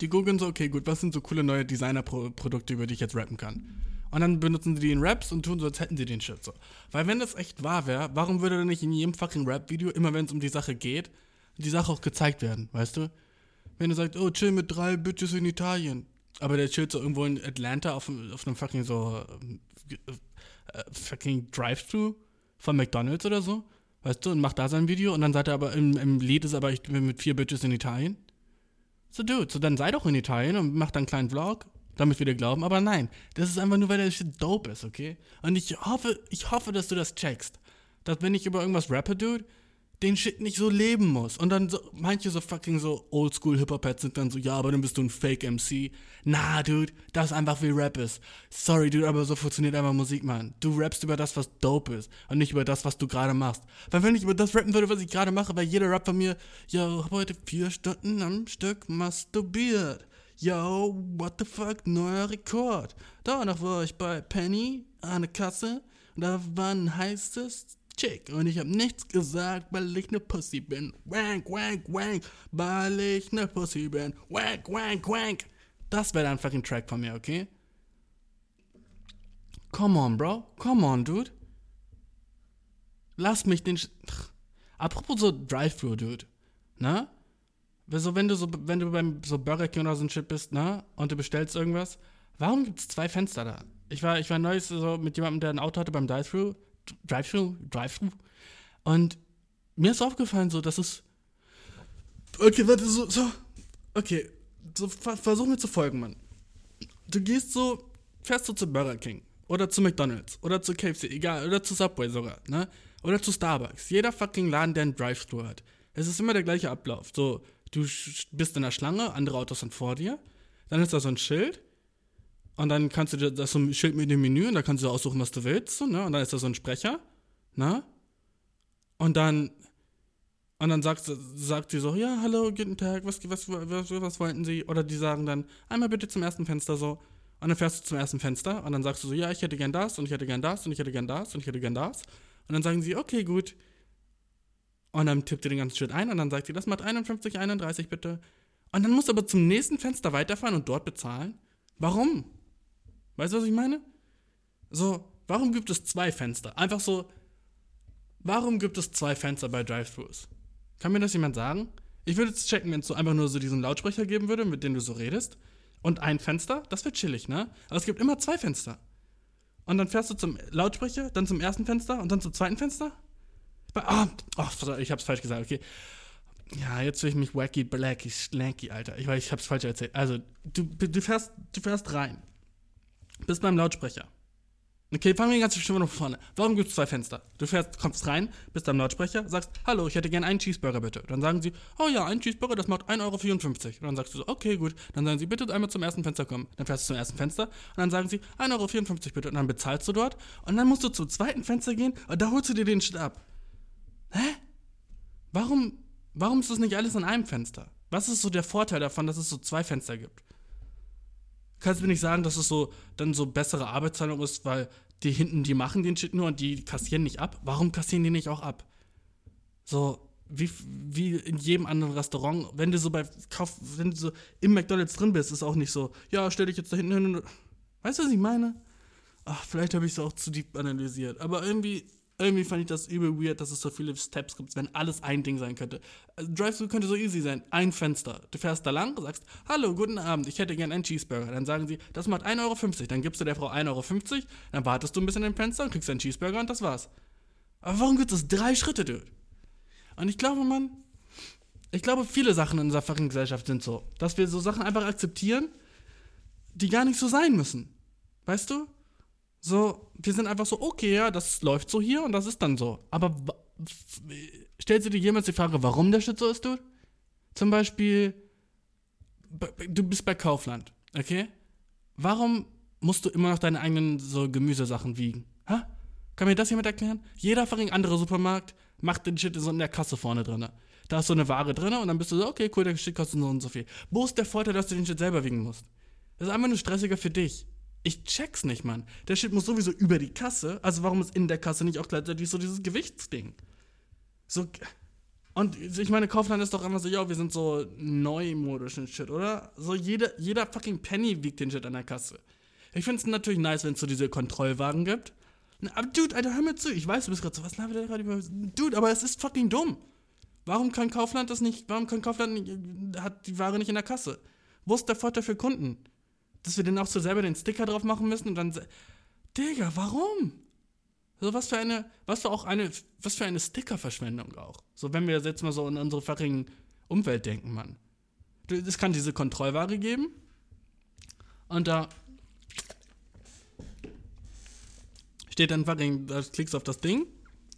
Die googeln so, okay, gut, was sind so coole neue Designer-Produkte, über die ich jetzt rappen kann? Und dann benutzen sie die in Raps und tun so, als hätten sie den Shit so. Weil wenn das echt wahr wäre, warum würde denn nicht in jedem fucking Rap-Video, immer wenn es um die Sache geht, die Sache auch gezeigt werden, weißt du? Wenn er sagt, oh, chill mit drei Bitches in Italien. Aber der chillt so irgendwo in Atlanta auf, auf einem fucking so äh, äh, fucking Drive-Thru von McDonalds oder so. Weißt du, und macht da sein Video und dann sagt er aber, im, im Lied ist aber, ich bin mit vier Bitches in Italien. So, dude, so dann sei doch in Italien und mach dann einen kleinen Vlog damit wir dir glauben. Aber nein, das ist einfach nur, weil der Shit dope ist, okay? Und ich hoffe, ich hoffe, dass du das checkst. Dass wenn ich über irgendwas rappe, Dude, den Shit nicht so leben muss. Und dann so, manche so fucking so oldschool Hip-Hop-Heads sind dann so, ja, aber dann bist du ein Fake-MC. Na, Dude, das ist einfach wie Rap ist. Sorry, Dude, aber so funktioniert einfach Musik, Mann. Du rappst über das, was dope ist. Und nicht über das, was du gerade machst. Weil wenn ich über das rappen würde, was ich gerade mache, wäre jeder Rap von mir, ja, hab heute vier Stunden am Stück masturbiert. Yo, what the fuck, neuer Rekord. Danach war ich bei Penny an der Kasse und da war ein heißes Chick und ich hab nichts gesagt, weil ich ne Pussy bin. Wank, wank, wank, weil ich ne Pussy bin. Wank, wank, wank. Das wäre dann fucking Track von mir, okay? Come on, Bro. Come on, Dude. Lass mich den. Sch Apropos so Drive-Thru, Dude. Ne? So, wenn du so, wenn du beim so Burger King oder so ein Shit bist, ne? Und du bestellst irgendwas, warum gibt es zwei Fenster da? Ich war, ich war neulich so mit jemandem, der ein Auto hatte beim Drive-Thru. Drive-Thru? Drive-Thru? Und mir ist aufgefallen, so, dass es. Okay, warte, so, so. Okay, so, versuch mir zu folgen, Mann. Du gehst so, fährst du zu Burger King oder zu McDonalds oder zu KFC, egal, oder zu Subway sogar, ne? Oder zu Starbucks. Jeder fucking Laden, der einen Drive-Thru hat. Es ist immer der gleiche Ablauf. So, du bist in der Schlange, andere Autos sind vor dir, dann ist da so ein Schild und dann kannst du dir das so ein Schild mit dem Menü und da kannst du aussuchen, was du willst, so, ne? Und dann ist da so ein Sprecher, ne? Und dann und dann sagt, sagt sie so, ja, hallo, guten Tag, was, was, was, was wollten Sie? Oder die sagen dann, einmal bitte zum ersten Fenster so. Und dann fährst du zum ersten Fenster und dann sagst du so, ja, ich hätte gern das und ich hätte gern das und ich hätte gern das und ich hätte gern das. Und dann sagen sie, okay, gut. Und dann tippt ihr den ganzen Schritt ein und dann sagt sie, das macht 51, 31 bitte. Und dann musst du aber zum nächsten Fenster weiterfahren und dort bezahlen. Warum? Weißt du, was ich meine? So, warum gibt es zwei Fenster? Einfach so, warum gibt es zwei Fenster bei Drive-Thrus? Kann mir das jemand sagen? Ich würde es checken, wenn es so einfach nur so diesen Lautsprecher geben würde, mit dem du so redest. Und ein Fenster, das wird chillig, ne? Aber es gibt immer zwei Fenster. Und dann fährst du zum Lautsprecher, dann zum ersten Fenster und dann zum zweiten Fenster? Ah, oh, ich hab's falsch gesagt, okay. Ja, jetzt will ich mich wacky, blacky, slanky, Alter. Ich weiß, ich hab's falsch erzählt. Also, du, du, fährst, du fährst rein. Bist beim Lautsprecher. Okay, fangen wir die ganze noch von vorne. Warum gibt es zwei Fenster? Du fährst, kommst rein, bist am Lautsprecher, sagst, hallo, ich hätte gerne einen Cheeseburger bitte. Dann sagen sie, oh ja, ein Cheeseburger, das macht 1,54 Euro. Und dann sagst du so, okay, gut. Dann sagen sie, bitte einmal zum ersten Fenster kommen. Dann fährst du zum ersten Fenster und dann sagen sie, 1,54 Euro bitte. Und dann bezahlst du dort und dann musst du zum zweiten Fenster gehen und da holst du dir den Shit ab. Hä? Warum, warum ist das nicht alles in einem Fenster? Was ist so der Vorteil davon, dass es so zwei Fenster gibt? Kannst du mir nicht sagen, dass es so dann so bessere Arbeitsteilung ist, weil die hinten, die machen den Shit nur und die kassieren nicht ab. Warum kassieren die nicht auch ab? So, wie, wie in jedem anderen Restaurant, wenn du so bei Kauf, wenn du so im McDonalds drin bist, ist auch nicht so, ja, stell dich jetzt da hinten hin. Weißt du, was ich meine? Ach, vielleicht habe ich es auch zu deep analysiert. Aber irgendwie irgendwie fand ich das übel weird, dass es so viele Steps gibt, wenn alles ein Ding sein könnte. Also, Drive-Thru könnte so easy sein. Ein Fenster. Du fährst da lang, sagst, hallo, guten Abend, ich hätte gern einen Cheeseburger. Dann sagen sie, das macht 1,50 Euro. Dann gibst du der Frau 1,50 Euro, dann wartest du ein bisschen im Fenster und kriegst einen Cheeseburger und das war's. Aber warum gibt es drei Schritte, Dude? Und ich glaube, man, ich glaube, viele Sachen in unserer fucking Gesellschaft sind so, dass wir so Sachen einfach akzeptieren, die gar nicht so sein müssen. Weißt du? So, wir sind einfach so, okay, ja, das läuft so hier und das ist dann so. Aber stellst du dir jemals die Frage, warum der Shit so ist, du? Zum Beispiel, du bist bei Kaufland, okay? Warum musst du immer noch deine eigenen so Gemüsesachen wiegen? Hä? Kann mir das jemand erklären? Jeder fucking andere Supermarkt macht den Shit so in der Kasse vorne drin. Da ist so eine Ware drin und dann bist du so, okay, cool, der Shit kostet so und so viel. Wo ist der Vorteil, dass du den Shit selber wiegen musst? Das ist einfach nur stressiger für dich. Ich check's nicht, Mann. Der Shit muss sowieso über die Kasse. Also warum ist in der Kasse nicht auch gleichzeitig so dieses Gewichtsding? So. Und ich meine, Kaufland ist doch immer so, ja, wir sind so neumodisch und Shit, oder? So jeder, jeder fucking Penny wiegt den Shit an der Kasse. Ich find's natürlich nice, wenn es so diese Kontrollwagen gibt. Aber Dude, Alter, hör mir zu. Ich weiß, du bist gerade so, was labert der gerade über. Dude, aber es ist fucking dumm. Warum kann Kaufland das nicht, warum kann Kaufland nicht, hat die Ware nicht in der Kasse? Wo ist der Vorteil für Kunden? Dass wir dann auch so selber den Sticker drauf machen müssen und dann. Digga, warum? So, was für eine, was für auch eine, was für eine Stickerverschwendung auch. So, wenn wir jetzt mal so in unsere fucking Umwelt denken, Mann. Es kann diese Kontrollware geben. Und da steht dann fucking, da klickst du auf das Ding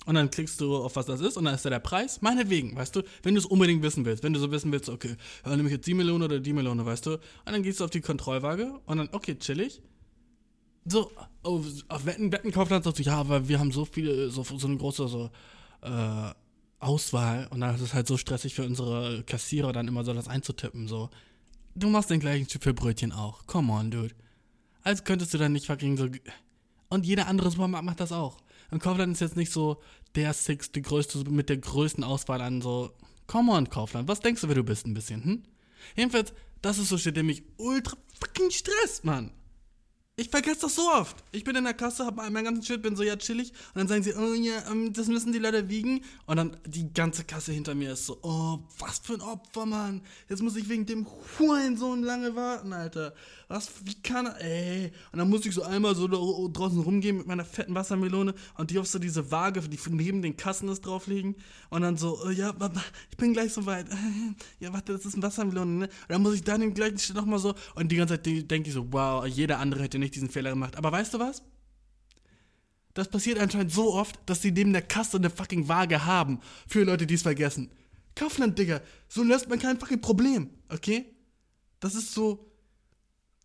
und dann klickst du auf was das ist und dann ist da der Preis. Meinetwegen, weißt du, wenn du es unbedingt wissen willst, wenn du so wissen willst, okay, ja, nehme ich jetzt die Melone oder die Melone, weißt du, und dann gehst du auf die Kontrollwaage und dann, okay, chillig. So, oh, auf Wetten, Wettenkaufland sagst du, ja, aber wir haben so viele, so, so eine große so, äh, Auswahl und dann ist es halt so stressig für unsere Kassierer dann immer so das einzutippen, so. Du machst den gleichen Typ für Brötchen auch. Come on, dude. Als könntest du dann nicht fucking so. Und jeder andere Supermarkt macht das auch. Und Kaufland ist jetzt nicht so der Six, die größte, mit der größten Auswahl an so. Come on, Kaufland, was denkst du, wer du bist ein bisschen, hm? Jedenfalls, das ist so shit, der mich ultra fucking stresst, Mann. Ich vergesse das so oft. Ich bin in der Kasse, hab meinen ganzen Shit, bin so, ja, chillig. Und dann sagen sie, oh ja, ähm, das müssen die leider wiegen. Und dann die ganze Kasse hinter mir ist so, oh, was für ein Opfer, Mann. Jetzt muss ich wegen dem Hurensohn lange warten, Alter. Was, wie kann er, ey. Und dann muss ich so einmal so draußen rumgehen mit meiner fetten Wassermelone und die auf so diese Waage, die neben den Kassen ist, drauflegen. Und dann so, oh, ja, ich bin gleich so weit. Ja, warte, das ist ein Wassermelone, ne? Und dann muss ich dann im gleichen Schritt nochmal so, und die ganze Zeit denke ich so, wow, jeder andere hätte nicht diesen Fehler gemacht. Aber weißt du was? Das passiert anscheinend so oft, dass sie neben der Kasse eine fucking Waage haben. Für Leute, die es vergessen. Kaufland, Digga. So löst man kein fucking Problem. Okay? Das ist so.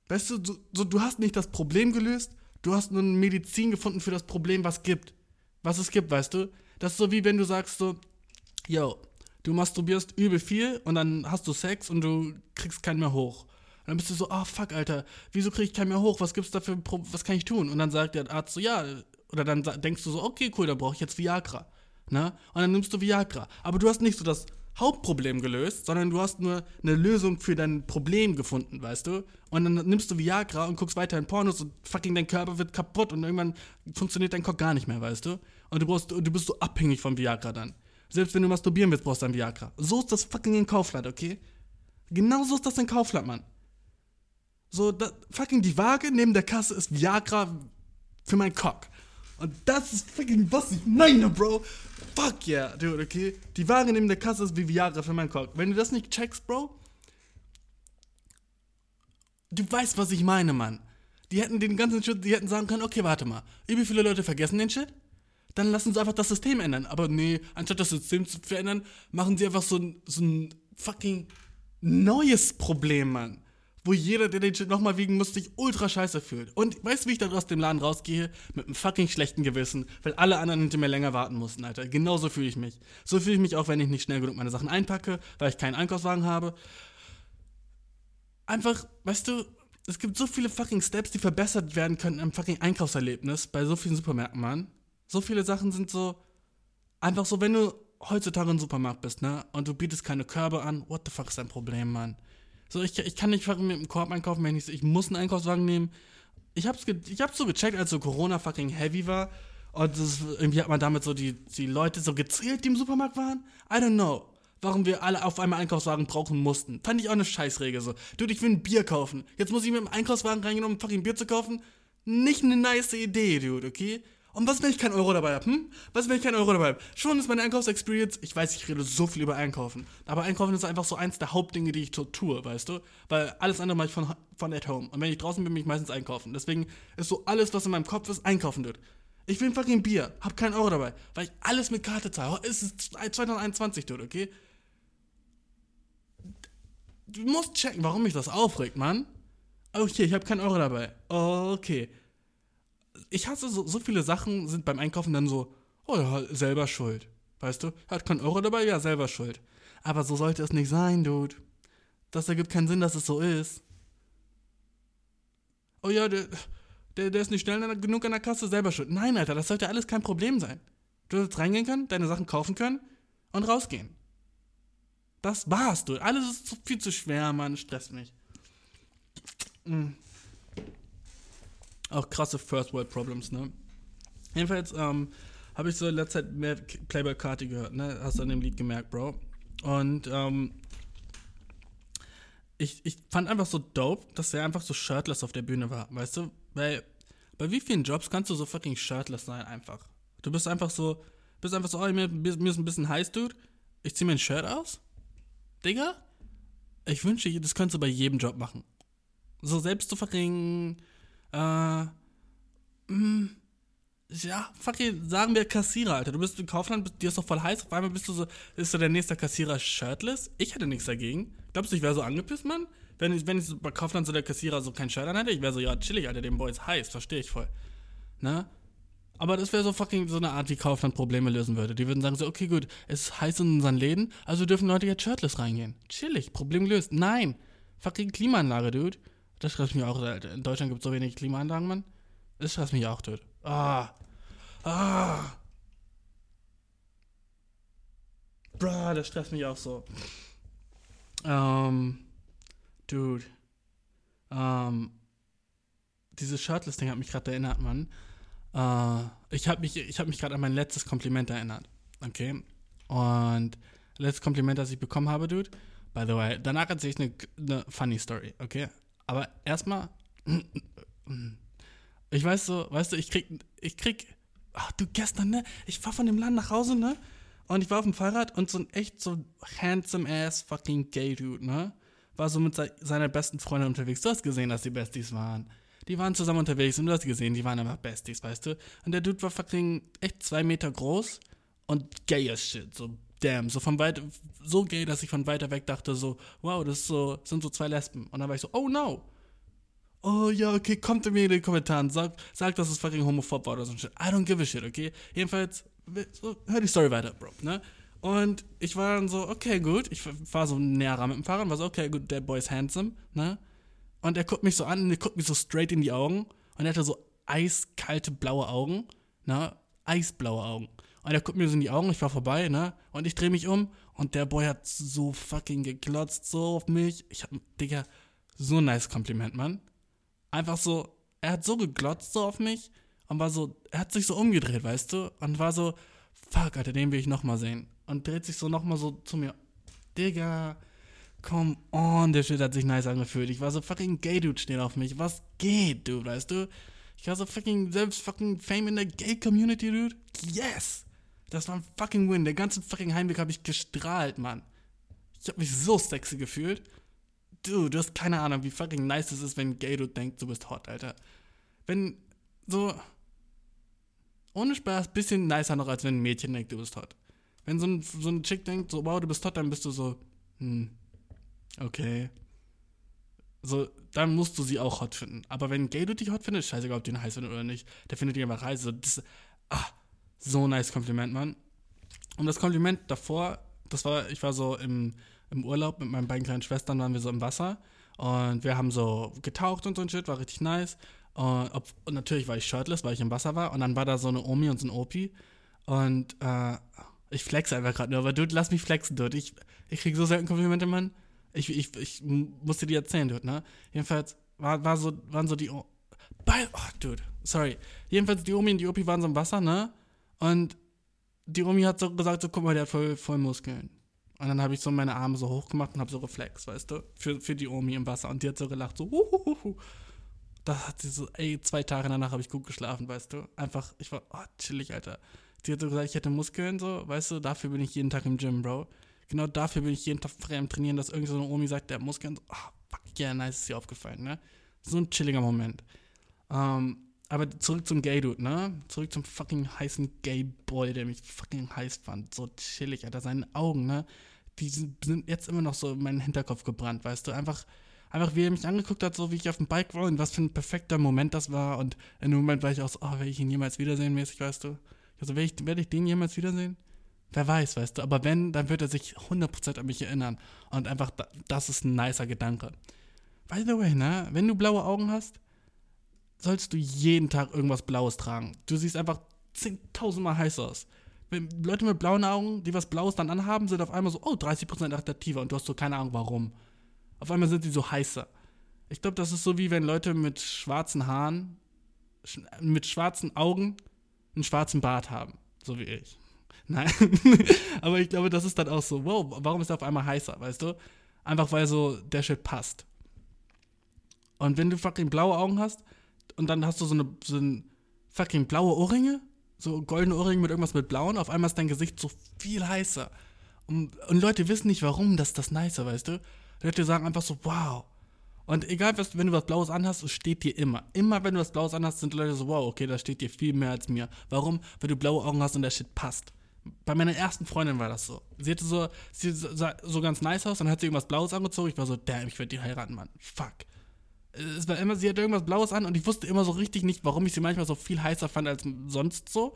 Weißt du, so, so, du hast nicht das Problem gelöst, du hast nur eine Medizin gefunden für das Problem, was gibt. Was es gibt, weißt du? Das ist so wie wenn du sagst so, yo, du masturbierst übel viel und dann hast du Sex und du kriegst keinen mehr hoch. Und dann bist du so, ah, oh, fuck, Alter, wieso krieg ich keinen mehr hoch? Was gibt's da für, was kann ich tun? Und dann sagt der Arzt so, ja, oder dann denkst du so, okay, cool, dann brauche ich jetzt Viagra. Ne? Und dann nimmst du Viagra. Aber du hast nicht so das Hauptproblem gelöst, sondern du hast nur eine Lösung für dein Problem gefunden, weißt du? Und dann nimmst du Viagra und guckst weiter in Pornos und fucking dein Körper wird kaputt und irgendwann funktioniert dein Kopf gar nicht mehr, weißt du? Und du, brauchst, du bist so abhängig vom Viagra dann. Selbst wenn du masturbieren willst, brauchst du ein Viagra. So ist das fucking in Kaufland, okay? Genau so ist das in Kaufland, Mann. So, da, fucking die Waage neben der Kasse ist Viagra für meinen Cock. Und das ist fucking was ich meine, Bro. Fuck yeah, dude, okay? Die Waage neben der Kasse ist wie Viagra für meinen Cock. Wenn du das nicht checkst, Bro, du weißt, was ich meine, Mann. Die hätten den ganzen Shit, die hätten sagen können, okay, warte mal, wie viele Leute vergessen den Shit? Dann lassen sie einfach das System ändern. Aber nee, anstatt das System zu verändern, machen sie einfach so ein, so ein fucking neues Problem, Mann wo jeder, der den Shit nochmal wiegen muss, sich ultra scheiße fühlt. Und weißt du, wie ich da aus dem Laden rausgehe? Mit einem fucking schlechten Gewissen, weil alle anderen hinter mir länger warten mussten, Alter. Genauso fühle ich mich. So fühle ich mich auch, wenn ich nicht schnell genug meine Sachen einpacke, weil ich keinen Einkaufswagen habe. Einfach, weißt du, es gibt so viele fucking Steps, die verbessert werden können im fucking Einkaufserlebnis bei so vielen Supermärkten, Mann. So viele Sachen sind so, einfach so, wenn du heutzutage im Supermarkt bist, ne, und du bietest keine Körbe an, what the fuck ist dein Problem, Mann? So, ich, ich kann nicht mit dem Korb einkaufen, wenn ich, ich muss einen Einkaufswagen nehmen. Ich hab's, ich hab's so gecheckt, als so Corona fucking heavy war. Und das, irgendwie hat man damit so die, die Leute so gezählt, die im Supermarkt waren. I don't know, warum wir alle auf einmal Einkaufswagen brauchen mussten. Fand ich auch eine Scheißregel so. Dude, ich will ein Bier kaufen. Jetzt muss ich mit dem Einkaufswagen reingehen, um fucking Bier zu kaufen. Nicht eine nice Idee, Dude, okay? Und was, wenn ich keinen Euro dabei habe? Hm? Was, wenn ich keinen Euro dabei habe? Schon ist meine Einkaufsexperience, ich weiß, ich rede so viel über Einkaufen, aber Einkaufen ist einfach so eins der Hauptdinge, die ich tue, weißt du? Weil alles andere mache ich von, von at home. Und wenn ich draußen bin, bin ich meistens einkaufen. Deswegen ist so alles, was in meinem Kopf ist, einkaufen wird. Ich will ein fucking Bier, hab keinen Euro dabei, weil ich alles mit Karte zahle. Es ist 2021, dude, okay? Du musst checken, warum mich das aufregt, Mann. Okay, ich habe keinen Euro dabei. Okay ich hasse so, so viele Sachen sind beim Einkaufen dann so, oh ja, selber schuld. Weißt du, hat kein Euro dabei, ja, selber schuld. Aber so sollte es nicht sein, Dude. Das ergibt keinen Sinn, dass es so ist. Oh ja, der, der, der ist nicht schnell genug an der Kasse, selber schuld. Nein, Alter, das sollte alles kein Problem sein. Du sollst reingehen können, deine Sachen kaufen können und rausgehen. Das war's, du. Alles ist viel zu schwer, Mann. Stresst mich. Mm. Auch krasse First World Problems, ne? Jedenfalls ähm, habe ich so in letzter Zeit mehr Playboy Carti gehört, ne? Hast du an dem Lied gemerkt, Bro. Und ähm, ich, ich fand einfach so dope, dass er einfach so shirtless auf der Bühne war, weißt du? Weil bei wie vielen Jobs kannst du so fucking shirtless sein einfach? Du bist einfach so, bist einfach so, oh, mir, mir ist ein bisschen heiß, Dude. Ich zieh mir ein Shirt aus. Digga, ich wünsche, das könntest du bei jedem Job machen. So selbst zu fucking äh, mh, mm, ja, fucking, sagen wir Kassierer, Alter. Du bist im Kaufland, dir ist doch voll heiß, auf einmal bist du so, ist so der nächste Kassierer shirtless. Ich hätte nichts dagegen. Glaubst du, ich wäre so angepisst, Mann? Wenn ich, wenn ich so bei Kaufland so der Kassierer so kein Shirt an hätte, ich wäre so, ja, chillig, Alter, dem Boy ist heiß, verstehe ich voll. Ne? Aber das wäre so fucking so eine Art, wie Kaufland Probleme lösen würde. Die würden sagen so, okay, gut, es ist heiß in unseren Läden, also dürfen Leute jetzt shirtless reingehen. Chillig, Problem gelöst. Nein, fucking Klimaanlage, Dude. Das stresst mich auch. In Deutschland gibt es so wenig Klimaanlagen, Mann. Das stresst mich auch, dude. Ah. Ah. Bruh, das stresst mich auch so. Ähm, dude. Ähm, dieses Shirtless-Ding hat mich gerade erinnert, Mann. Äh, ich habe mich, ich hab mich gerade an mein letztes Kompliment erinnert. Okay? Und letztes Kompliment, das ich bekommen habe, Dude. By the way, danach erzähle ich eine, eine funny Story, okay? Aber erstmal, ich weiß so, weißt du, ich krieg, ich krieg, ach du, gestern, ne? Ich fahr von dem Laden nach Hause, ne? Und ich war auf dem Fahrrad und so ein echt so handsome ass fucking gay Dude, ne? War so mit se seiner besten Freundin unterwegs. Du hast gesehen, dass die Besties waren. Die waren zusammen unterwegs und du hast gesehen, die waren einfach Besties, weißt du? Und der Dude war fucking echt zwei Meter groß und gay as shit. So, damn. So von weit, so gay, dass ich von weiter weg dachte, so, wow, das so, sind so zwei Lesben. Und dann war ich so, oh no. Oh ja, okay, kommt mir in den Kommentaren, sag, sag, dass es fucking homophob war oder so ein shit. I don't give a shit, okay? Jedenfalls, so, hör die Story weiter, Bro, ne? Und ich war dann so, okay, gut. Ich war so näher ran mit dem Fahrrad und war so, okay, gut, that boy is handsome, ne? Und er guckt mich so an und er guckt mich so straight in die Augen. Und er hatte so eiskalte blaue Augen, ne? Eisblaue Augen. Und er guckt mir so in die Augen, ich war vorbei, ne? Und ich drehe mich um und der Boy hat so fucking geklotzt, so auf mich. Ich hab, Digga, so ein nice Kompliment, Mann. Einfach so, er hat so geglotzt so auf mich und war so, er hat sich so umgedreht, weißt du? Und war so, fuck, Alter, den will ich nochmal sehen. Und dreht sich so nochmal so zu mir. Digga, come on, der Shit hat sich nice angefühlt. Ich war so fucking gay Dude stehen auf mich. Was geht, du, weißt du? Ich war so fucking selbst fucking Fame in der Gay Community, dude. Yes! Das war ein fucking Win. Der ganze fucking Heimweg habe ich gestrahlt, Mann. Ich habe mich so sexy gefühlt. Du, du hast keine Ahnung, wie fucking nice es ist, wenn Dude denkt, du bist hot, Alter. Wenn so ohne Spaß, bisschen nicer noch, als wenn ein Mädchen denkt, du bist hot. Wenn so ein, so ein Chick denkt, so, wow, du bist hot, dann bist du so, hm, okay. So, dann musst du sie auch hot finden. Aber wenn du dich hot findet, scheißegal, ob du ihn heiß findest oder nicht, der findet dich einfach heiß. So, das, ah, so nice Kompliment, Mann. Und das Kompliment davor, das war, ich war so im, im Urlaub mit meinen beiden kleinen Schwestern, waren wir so im Wasser und wir haben so getaucht und so ein Shit, war richtig nice. Und, ob, und natürlich war ich shirtless, weil ich im Wasser war. Und dann war da so eine Omi und so ein Opi. Und äh, ich flex einfach gerade nur, aber Dude, lass mich flexen, Dude. Ich, ich krieg so selten Komplimente, Mann. Ich, ich, ich musste dir erzählen, Dude, ne? Jedenfalls war, war so, waren so die. O Bei, oh, Dude, sorry. Jedenfalls die Omi und die Opi waren so im Wasser, ne? Und die Omi hat so gesagt, so guck mal, der hat voll, voll Muskeln. Und dann habe ich so meine Arme so hoch gemacht und habe so Reflex, weißt du? Für, für die Omi im Wasser. Und die hat so gelacht, so, huhuhu da hat sie so, ey, zwei Tage danach habe ich gut geschlafen, weißt du? Einfach, ich war, oh, chillig, Alter. Sie hat so gesagt, ich hätte Muskeln, so, weißt du, dafür bin ich jeden Tag im Gym, Bro. Genau dafür bin ich jeden Tag frei am Trainieren, dass irgendeine so Omi sagt, der hat Muskeln, so, oh, fuck, yeah, nice, ist dir aufgefallen, ne? So ein chilliger Moment. Ähm, aber zurück zum Gay-Dude, ne? Zurück zum fucking heißen Gay-Boy, der mich fucking heiß fand. So chillig, Alter. Seine Augen, ne? Die sind, jetzt immer noch so in meinen Hinterkopf gebrannt, weißt du? Einfach, einfach wie er mich angeguckt hat, so wie ich auf dem Bike war und was für ein perfekter Moment das war. Und in dem Moment war ich auch so, oh, werde ich ihn jemals wiedersehen, mäßig, weißt du? Also, werde ich, werd ich den jemals wiedersehen? Wer weiß, weißt du? Aber wenn, dann wird er sich 100% an mich erinnern. Und einfach, das ist ein nicer Gedanke. By the way, ne? Wenn du blaue Augen hast, sollst du jeden Tag irgendwas Blaues tragen. Du siehst einfach 10.000 Mal heiß aus. Wenn Leute mit blauen Augen, die was Blaues dann anhaben, sind auf einmal so, oh, 30% attraktiver und du hast so keine Ahnung warum. Auf einmal sind sie so heißer. Ich glaube, das ist so wie wenn Leute mit schwarzen Haaren, mit schwarzen Augen einen schwarzen Bart haben. So wie ich. Nein. Aber ich glaube, das ist dann auch so, wow, warum ist er auf einmal heißer, weißt du? Einfach weil so der Shit passt. Und wenn du fucking blaue Augen hast und dann hast du so eine so ein fucking blaue Ohrringe, so goldene Ohrringe mit irgendwas mit blauen, auf einmal ist dein Gesicht so viel heißer. Und, und Leute wissen nicht, warum das das nicer, weißt du? Leute sagen einfach so, wow. Und egal, was, wenn du was Blaues anhast, es steht dir immer. Immer, wenn du was Blaues anhast, sind Leute so, wow, okay, das steht dir viel mehr als mir. Warum? Weil du blaue Augen hast und der Shit passt. Bei meiner ersten Freundin war das so. Sie hatte so, sie sah so ganz nice aus, dann hat sie irgendwas Blaues angezogen. Ich war so, damn, ich werde die heiraten, Mann. Fuck. Es war immer, sie hatte irgendwas Blaues an und ich wusste immer so richtig nicht, warum ich sie manchmal so viel heißer fand als sonst so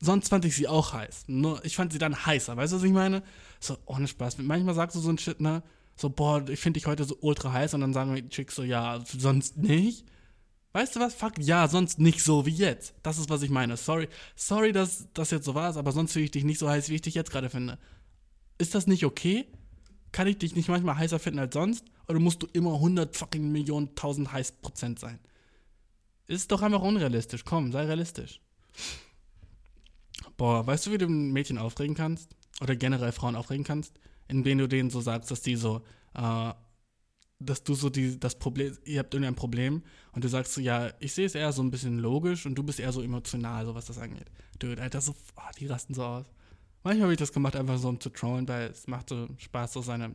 sonst fand ich sie auch heiß. Nur ich fand sie dann heißer, weißt du, was ich meine? So, ohne Spaß. Manchmal sagst du so ein Shit, ne? So, boah, ich finde dich heute so ultra heiß und dann sagen die Chicks so, ja, sonst nicht. Weißt du was? Fuck, ja, sonst nicht so wie jetzt. Das ist, was ich meine. Sorry, sorry, dass das jetzt so war, aber sonst finde ich dich nicht so heiß, wie ich dich jetzt gerade finde. Ist das nicht okay? Kann ich dich nicht manchmal heißer finden als sonst? Oder musst du immer 100 fucking Millionen, 1000 heiß Prozent sein? Ist doch einfach unrealistisch. Komm, sei realistisch. Boah, weißt du, wie du ein Mädchen aufregen kannst? Oder generell Frauen aufregen kannst? Indem du denen so sagst, dass die so, äh, dass du so die, das Problem, ihr habt irgendein Problem und du sagst so, ja, ich sehe es eher so ein bisschen logisch und du bist eher so emotional, so was das angeht. Dude, Alter, so, oh, die rasten so aus. Manchmal habe ich das gemacht, einfach so um zu trollen, weil es macht so Spaß, so seine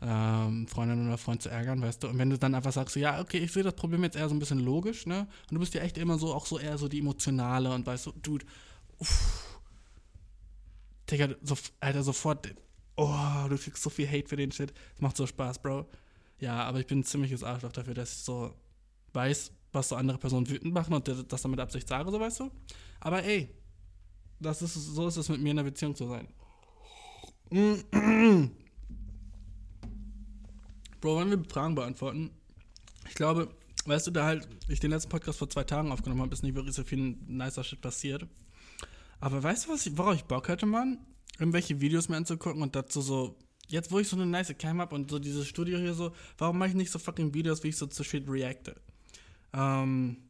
ähm, Freundin oder Freund zu ärgern, weißt du. Und wenn du dann einfach sagst, so, ja, okay, ich sehe das Problem jetzt eher so ein bisschen logisch, ne? Und du bist ja echt immer so, auch so eher so die emotionale und weißt du, Dude, uff. Digga, so, Alter, sofort, oh, du kriegst so viel Hate für den Shit. Das macht so Spaß, Bro. Ja, aber ich bin ein ziemliches Arschloch dafür, dass ich so weiß, was so andere Personen wütend machen und das dann mit Absicht sage, so weißt du. Aber ey, das ist, so ist es mit mir in einer Beziehung zu sein. Bro, wollen wir Fragen beantworten? Ich glaube, weißt du, da halt ich den letzten Podcast vor zwei Tagen aufgenommen habe, ist nicht wirklich so viel nicer Shit passiert. Aber weißt du, was ich, worauf ich Bock hätte, Mann? Irgendwelche Videos mir anzugucken und dazu so jetzt, wo ich so eine nice Cam habe und so dieses Studio hier so, warum mache ich nicht so fucking Videos, wie ich so zu Shit reacte? Ähm,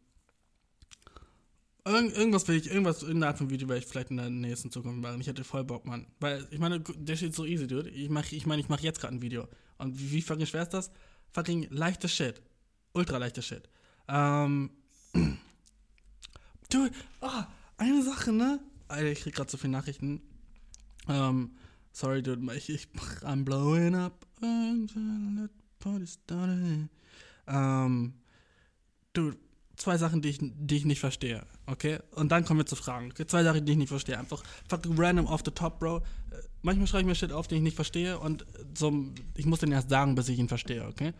irgend, irgendwas will ich, irgendwas, irgendeine Art von Video werde ich vielleicht in der nächsten Zukunft machen. Ich hätte voll Bock, Mann. Weil, ich meine, der steht so easy, dude. Ich meine, ich, mein, ich mache jetzt gerade ein Video. Und wie, wie fucking schwer ist das? Fucking leichter Shit. Ultra leichter Shit. Ähm, dude, oh, eine Sache, ne? Alter, ich krieg gerade so viele Nachrichten. Ähm, Sorry, dude, ich, ich, I'm blowing up. Ähm, dude, zwei Sachen, die ich, die ich nicht verstehe, okay? Und dann kommen wir zu Fragen. Okay? Zwei Sachen, die ich nicht verstehe. Einfach random off the top, Bro. Äh, manchmal schreibe ich mir Shit auf, den ich nicht verstehe und so, ich muss den erst sagen, bis ich ihn verstehe, okay?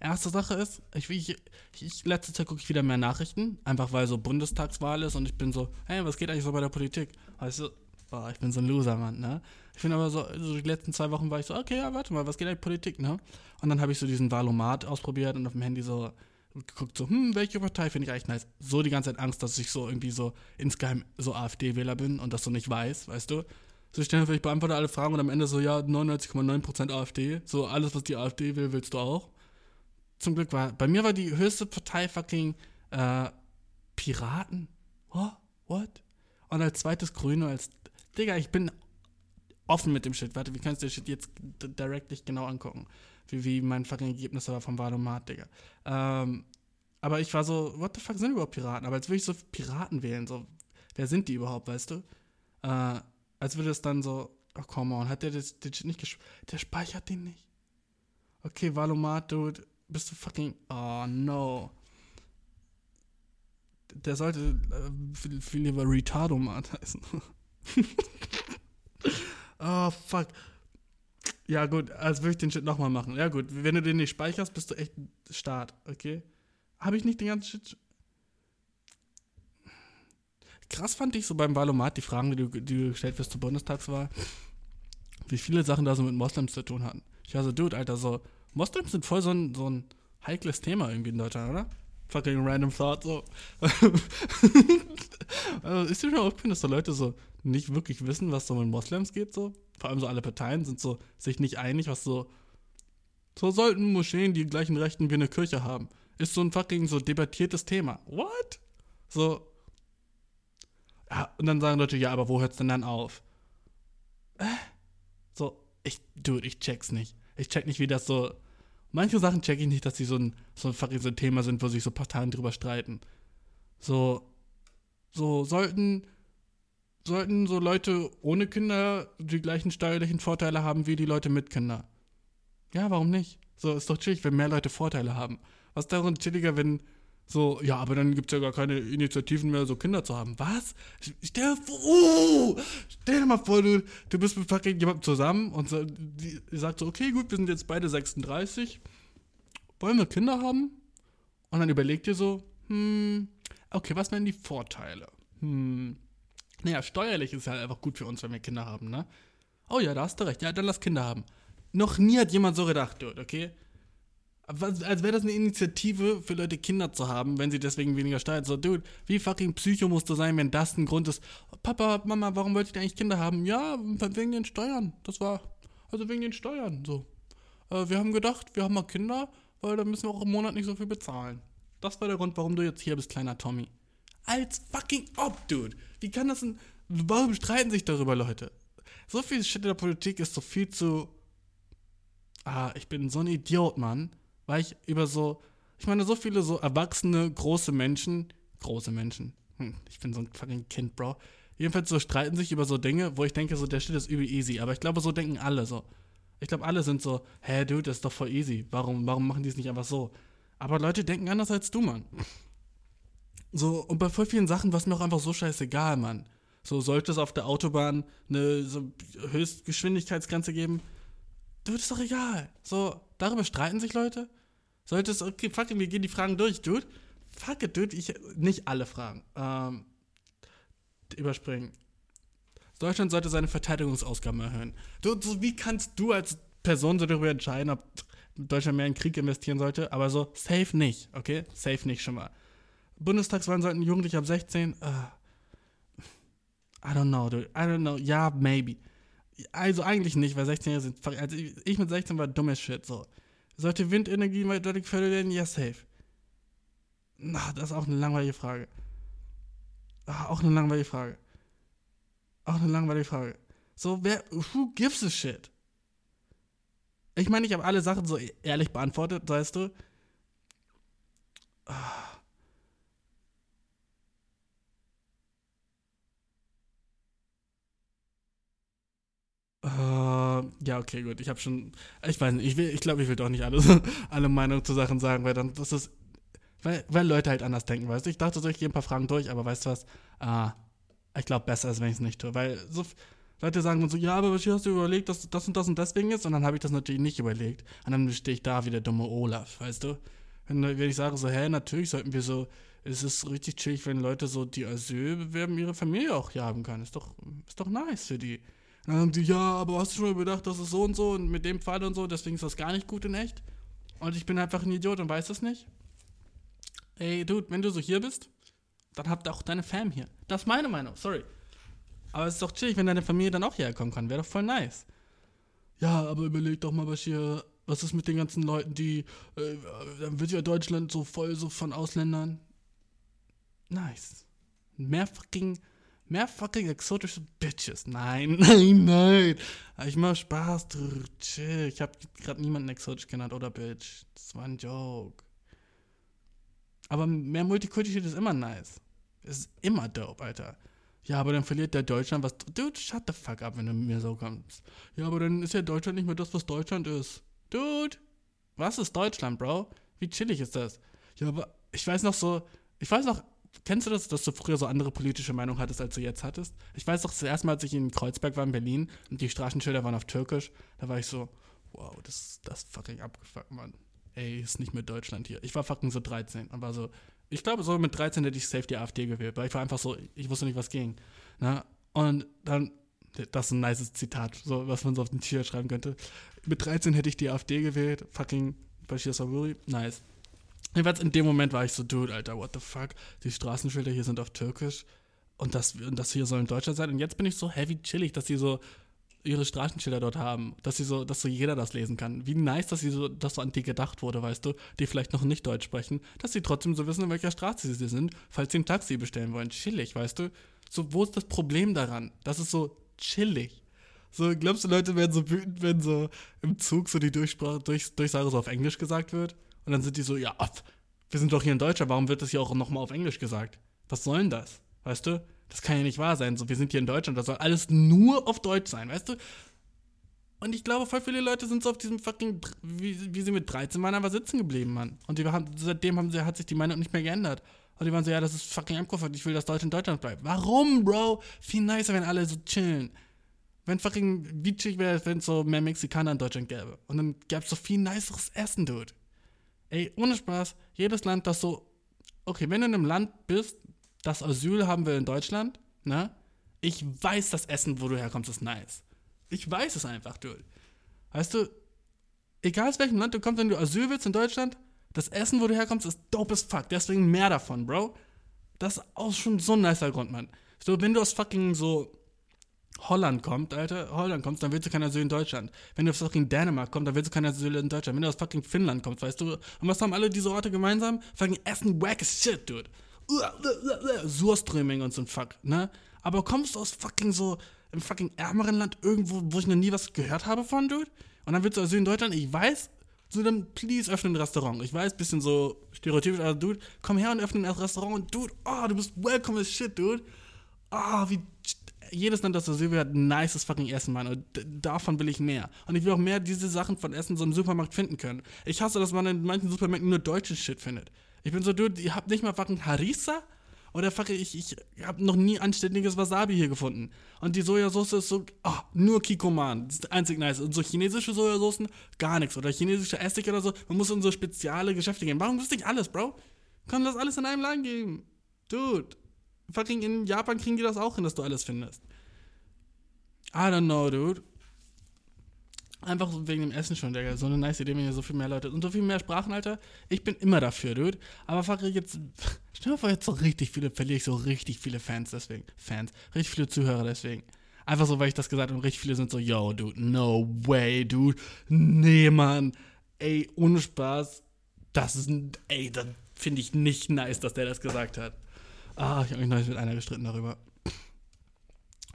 Erste Sache ist, ich, ich, ich letzte Zeit gucke ich wieder mehr Nachrichten, einfach weil so Bundestagswahl ist und ich bin so, hey, was geht eigentlich so bei der Politik? Weißt du, boah, ich bin so ein Loser, Mann, ne? Ich bin aber so, so, die letzten zwei Wochen war ich so, okay, ja, warte mal, was geht eigentlich Politik, ne? Und dann habe ich so diesen Valomat ausprobiert und auf dem Handy so geguckt, so, hm, welche Partei finde ich eigentlich nice? So die ganze Zeit Angst, dass ich so irgendwie so insgeheim so AfD-Wähler bin und das so nicht weiß, weißt du? So, ich stelle ich beantworte alle Fragen und am Ende so, ja, 99,9% AfD. So, alles, was die AfD will, willst du auch. Zum Glück war, bei mir war die höchste Partei fucking äh, Piraten. What? What? Und als zweites Grüne, als, Digga, ich bin offen mit dem Shit. Warte, wie kannst du den Shit jetzt direkt genau angucken? Wie, wie mein fucking Ergebnis war vom Valomat, Digga. Ähm, aber ich war so, what the fuck sind überhaupt Piraten? Aber als würde ich so Piraten wählen, so, wer sind die überhaupt, weißt du? Äh, als würde es dann so, oh come on, hat der das, den nicht gespeichert? Der speichert den nicht. Okay, Valomat, dude, bist du fucking, oh no. Der sollte äh, viel, viel lieber Retardomat heißen. Oh, fuck. Ja, gut, als würde ich den Shit nochmal machen. Ja, gut, wenn du den nicht speicherst, bist du echt Start, okay? Habe ich nicht den ganzen Shit. Krass fand ich so beim Valomat die Fragen, die du, die du gestellt wirst zur Bundestagswahl, wie viele Sachen da so mit Moslems zu tun hatten. Ich war so, Dude, Alter, so, Moslems sind voll so ein, so ein heikles Thema irgendwie in Deutschland, oder? Fucking random thought, so. also, ist dir schon aufgefallen, dass da Leute so nicht wirklich wissen, was so mit Moslems geht, so. Vor allem so alle Parteien sind so sich nicht einig, was so. So sollten Moscheen die gleichen Rechten wie eine Kirche haben. Ist so ein fucking so debattiertes Thema. What? So. Ja, und dann sagen Leute, ja, aber wo hört's denn dann auf? Äh? So, ich, dude, ich check's nicht. Ich check nicht, wie das so. Manche Sachen check ich nicht, dass die so ein, so ein fucking so ein Thema sind, wo sich so Parteien drüber streiten. So, so sollten sollten so Leute ohne Kinder die gleichen steuerlichen Vorteile haben wie die Leute mit Kindern. Ja, warum nicht? So, ist doch chillig, wenn mehr Leute Vorteile haben. Was ist daran chilliger, wenn so, ja, aber dann gibt es ja gar keine Initiativen mehr, so Kinder zu haben. Was? Stell dir oh, stell dir mal vor, du, du bist mit fucking jemandem zusammen und so, die sagt so, okay, gut, wir sind jetzt beide 36. Wollen wir Kinder haben? Und dann überlegt ihr so, hm, okay, was wären die Vorteile? Hm, naja, steuerlich ist halt einfach gut für uns, wenn wir Kinder haben, ne? Oh ja, da hast du recht. Ja, dann lass Kinder haben. Noch nie hat jemand so gedacht, dude, okay? Was, als wäre das eine Initiative für Leute, Kinder zu haben, wenn sie deswegen weniger steuern. So, dude, wie fucking Psycho musst du sein, wenn das ein Grund ist? Papa, Mama, warum wollt ihr eigentlich Kinder haben? Ja, wegen den Steuern. Das war, also wegen den Steuern, so. Äh, wir haben gedacht, wir haben mal Kinder, weil dann müssen wir auch im Monat nicht so viel bezahlen. Das war der Grund, warum du jetzt hier bist, kleiner Tommy. Als fucking ob, dude. Wie kann das denn, warum streiten sich darüber Leute? So viel Shit in der Politik ist so viel zu, ah, ich bin so ein Idiot, Mann weil ich über so, ich meine, so viele so erwachsene, große Menschen, große Menschen, hm, ich bin so ein fucking Kind, Bro. Jedenfalls so streiten sich über so Dinge, wo ich denke, so, der Shit ist übel easy. Aber ich glaube, so denken alle so. Ich glaube, alle sind so, hä, Dude, das ist doch voll easy. Warum, warum machen die es nicht einfach so? Aber Leute denken anders als du, Mann. So, und bei voll vielen Sachen war es mir auch einfach so scheißegal, Mann. So, sollte es auf der Autobahn eine so Höchstgeschwindigkeitsgrenze geben? Dude, ist doch egal. So, darüber streiten sich Leute. Sollte es, okay, fuck it, wir gehen die Fragen durch, Dude. Fuck it, Dude, ich, nicht alle Fragen. Ähm, überspringen. Deutschland sollte seine Verteidigungsausgaben erhöhen. Du, so, wie kannst du als Person so darüber entscheiden, ob Deutschland mehr in Krieg investieren sollte? Aber so, safe nicht, okay? Safe nicht schon mal. Bundestagswahlen sollten Jugendliche ab 16, uh, I don't know, dude. I don't know. Ja, maybe. Also eigentlich nicht, weil 16 Jahre sind. Also ich mit 16 war dummes Shit, so. Sollte Windenergie mal deutlich gefördert werden? Ja, safe. Na, das ist auch eine langweilige Frage. Ach, auch eine langweilige Frage. Auch eine langweilige Frage. So, wer, who gives a shit? Ich meine, ich habe alle Sachen so ehrlich beantwortet, weißt du? Ah. Uh, ja, okay, gut. Ich habe schon. Ich weiß nicht, ich, will, ich glaube, ich will doch nicht alles, alle Meinungen zu Sachen sagen, weil dann das ist. Weil, weil Leute halt anders denken, weißt du? Ich dachte so, ich gehe ein paar Fragen durch, aber weißt du was? Uh, ich glaube, besser ist, wenn ich es nicht tue. Weil so Leute sagen so, ja, aber was hast du überlegt, dass das und das und deswegen ist? Und dann habe ich das natürlich nicht überlegt. Und dann stehe ich da wie der dumme Olaf, weißt du? Wenn, wenn ich sage so, hä, natürlich sollten wir so. Es ist richtig chillig, wenn Leute so die Asyl bewerben, ihre Familie auch hier haben können. Ist doch, ist doch nice für die. Dann haben die, ja, aber hast du schon überdacht, das ist so und so und mit dem Fall und so, deswegen ist das gar nicht gut in echt. Und ich bin einfach ein Idiot und weiß das nicht. Ey, Dude, wenn du so hier bist, dann habt auch deine Fam hier. Das ist meine Meinung, sorry. Aber es ist doch chillig, wenn deine Familie dann auch hierher kommen kann. Wäre doch voll nice. Ja, aber überleg doch mal, Bashir, was ist mit den ganzen Leuten, die. Äh, dann wird ja Deutschland so voll so von Ausländern. Nice. Mehr fucking Mehr fucking exotische Bitches. Nein, nein, nein. Ich mach Spaß, chill. Ich hab gerade niemanden exotisch genannt oder Bitch. Das war ein Joke. Aber mehr Multikulti ist immer nice. Ist immer dope, Alter. Ja, aber dann verliert der Deutschland was. Dude, shut the fuck up, wenn du mir so kommst. Ja, aber dann ist ja Deutschland nicht mehr das, was Deutschland ist. Dude, was ist Deutschland, Bro? Wie chillig ist das? Ja, aber ich weiß noch so, ich weiß noch, kennst du das, dass du früher so andere politische Meinung hattest, als du jetzt hattest? Ich weiß doch, das erste Mal, als ich in Kreuzberg war in Berlin und die Straßenschilder waren auf Türkisch, da war ich so, wow, das, das fucking abgefuckt, Mann. Ey, ist nicht mehr Deutschland hier. Ich war fucking so 13 und war so, ich glaube, so mit 13 hätte ich safe die AfD gewählt, weil ich war einfach so, ich wusste nicht, was ging. Ne? Und dann, das ist ein nices Zitat, so, was man so auf den T-Shirt schreiben könnte. Mit 13 hätte ich die AfD gewählt, fucking Bashir Saburi, nice. Jedenfalls in dem Moment war ich so, dude, Alter, what the fuck? Die Straßenschilder hier sind auf Türkisch und das, und das hier soll in Deutschland sein. Und jetzt bin ich so heavy chillig, dass sie so ihre Straßenschilder dort haben, dass sie so, dass so jeder das lesen kann. Wie nice, dass sie so, dass so an die gedacht wurde, weißt du, die vielleicht noch nicht Deutsch sprechen, dass sie trotzdem so wissen, in welcher Straße sie sind, falls sie ein Taxi bestellen wollen. Chillig, weißt du? So, wo ist das Problem daran? Das ist so chillig. So, glaubst du, Leute werden so wütend, wenn so im Zug so die Durchsprache, Durch, Durchsage so auf Englisch gesagt wird? Und dann sind die so, ja, wir sind doch hier in Deutschland, warum wird das hier auch nochmal auf Englisch gesagt? Was soll denn das? Weißt du? Das kann ja nicht wahr sein. So, wir sind hier in Deutschland, das soll alles nur auf Deutsch sein, weißt du? Und ich glaube, voll viele Leute sind so auf diesem fucking, wie, wie sie mit 13 waren, aber sitzen geblieben, Mann. Und die haben, seitdem haben sie, hat sich die Meinung nicht mehr geändert. Und die waren so, ja, das ist fucking abgefuckt, ich will, dass Deutschland in Deutschland bleibt. Warum, Bro? Viel nicer, wenn alle so chillen. Wenn fucking, wie chillig wäre wenn es so mehr Mexikaner in Deutschland gäbe. Und dann gäbe es so viel niceres Essen, Dude. Ey, ohne Spaß, jedes Land, das so, okay, wenn du in einem Land bist, das Asyl haben wir in Deutschland, ne? Ich weiß, das Essen, wo du herkommst, ist nice. Ich weiß es einfach, du. Weißt du, egal aus welchem Land du kommst, wenn du Asyl willst in Deutschland, das Essen, wo du herkommst, ist dope as fuck. Deswegen mehr davon, Bro. Das ist auch schon so ein nicer Grund, Mann. So, wenn du aus fucking so Holland kommst, Alter, Holland kommst, dann willst du kein Asyl in Deutschland. Wenn du aus fucking Dänemark kommst, dann willst du kein Asyl in Deutschland. Wenn du aus fucking Finnland kommst, weißt du, und was haben alle diese Orte gemeinsam? Fucking Essen wack as shit, dude. Surströming und so ein Fuck, ne? Aber kommst du aus fucking so, im fucking ärmeren Land irgendwo, wo ich noch nie was gehört habe von, dude? Und dann willst du Asyl in Deutschland? Ich weiß, so dann please öffne ein Restaurant. Ich weiß, bisschen so stereotypisch, aber dude, komm her und öffne ein Restaurant dude, oh, du bist welcome as shit, dude. Ah, oh, wie jedes Land, das Asyl will, hat ein nices fucking Essen, Mann. Und davon will ich mehr. Und ich will auch mehr diese Sachen von Essen so im Supermarkt finden können. Ich hasse, dass man in manchen Supermärkten nur deutschen Shit findet. Ich bin so, dude, ihr habt nicht mal fucking Harissa? Oder fucking, ich, ich hab noch nie anständiges Wasabi hier gefunden. Und die Sojasauce ist so, oh, nur Kikoman. Das ist einzig nice. Und so chinesische Sojasoßen, gar nichts. Oder chinesische Essig oder so. Man muss in so spezielle Geschäfte gehen. Warum wüsste ich alles, Bro? Kann das alles in einem Laden geben? Dude. Fucking in Japan kriegen die das auch hin, dass du alles findest. I don't know, dude. Einfach wegen dem Essen schon, Digga. So eine nice Idee, wenn hier so viel mehr Leute und so viel mehr Sprachen, Alter. Ich bin immer dafür, dude. Aber fuck, jetzt. Stell dir vor, jetzt so richtig viele, verliere ich so richtig viele Fans deswegen. Fans. Richtig viele Zuhörer deswegen. Einfach so, weil ich das gesagt habe und richtig viele sind so, yo, dude, no way, dude. Nee, Mann. Ey, ohne Spaß. Das ist ein. Ey, das finde ich nicht nice, dass der das gesagt hat. Ah, ich habe mich neulich mit einer gestritten darüber.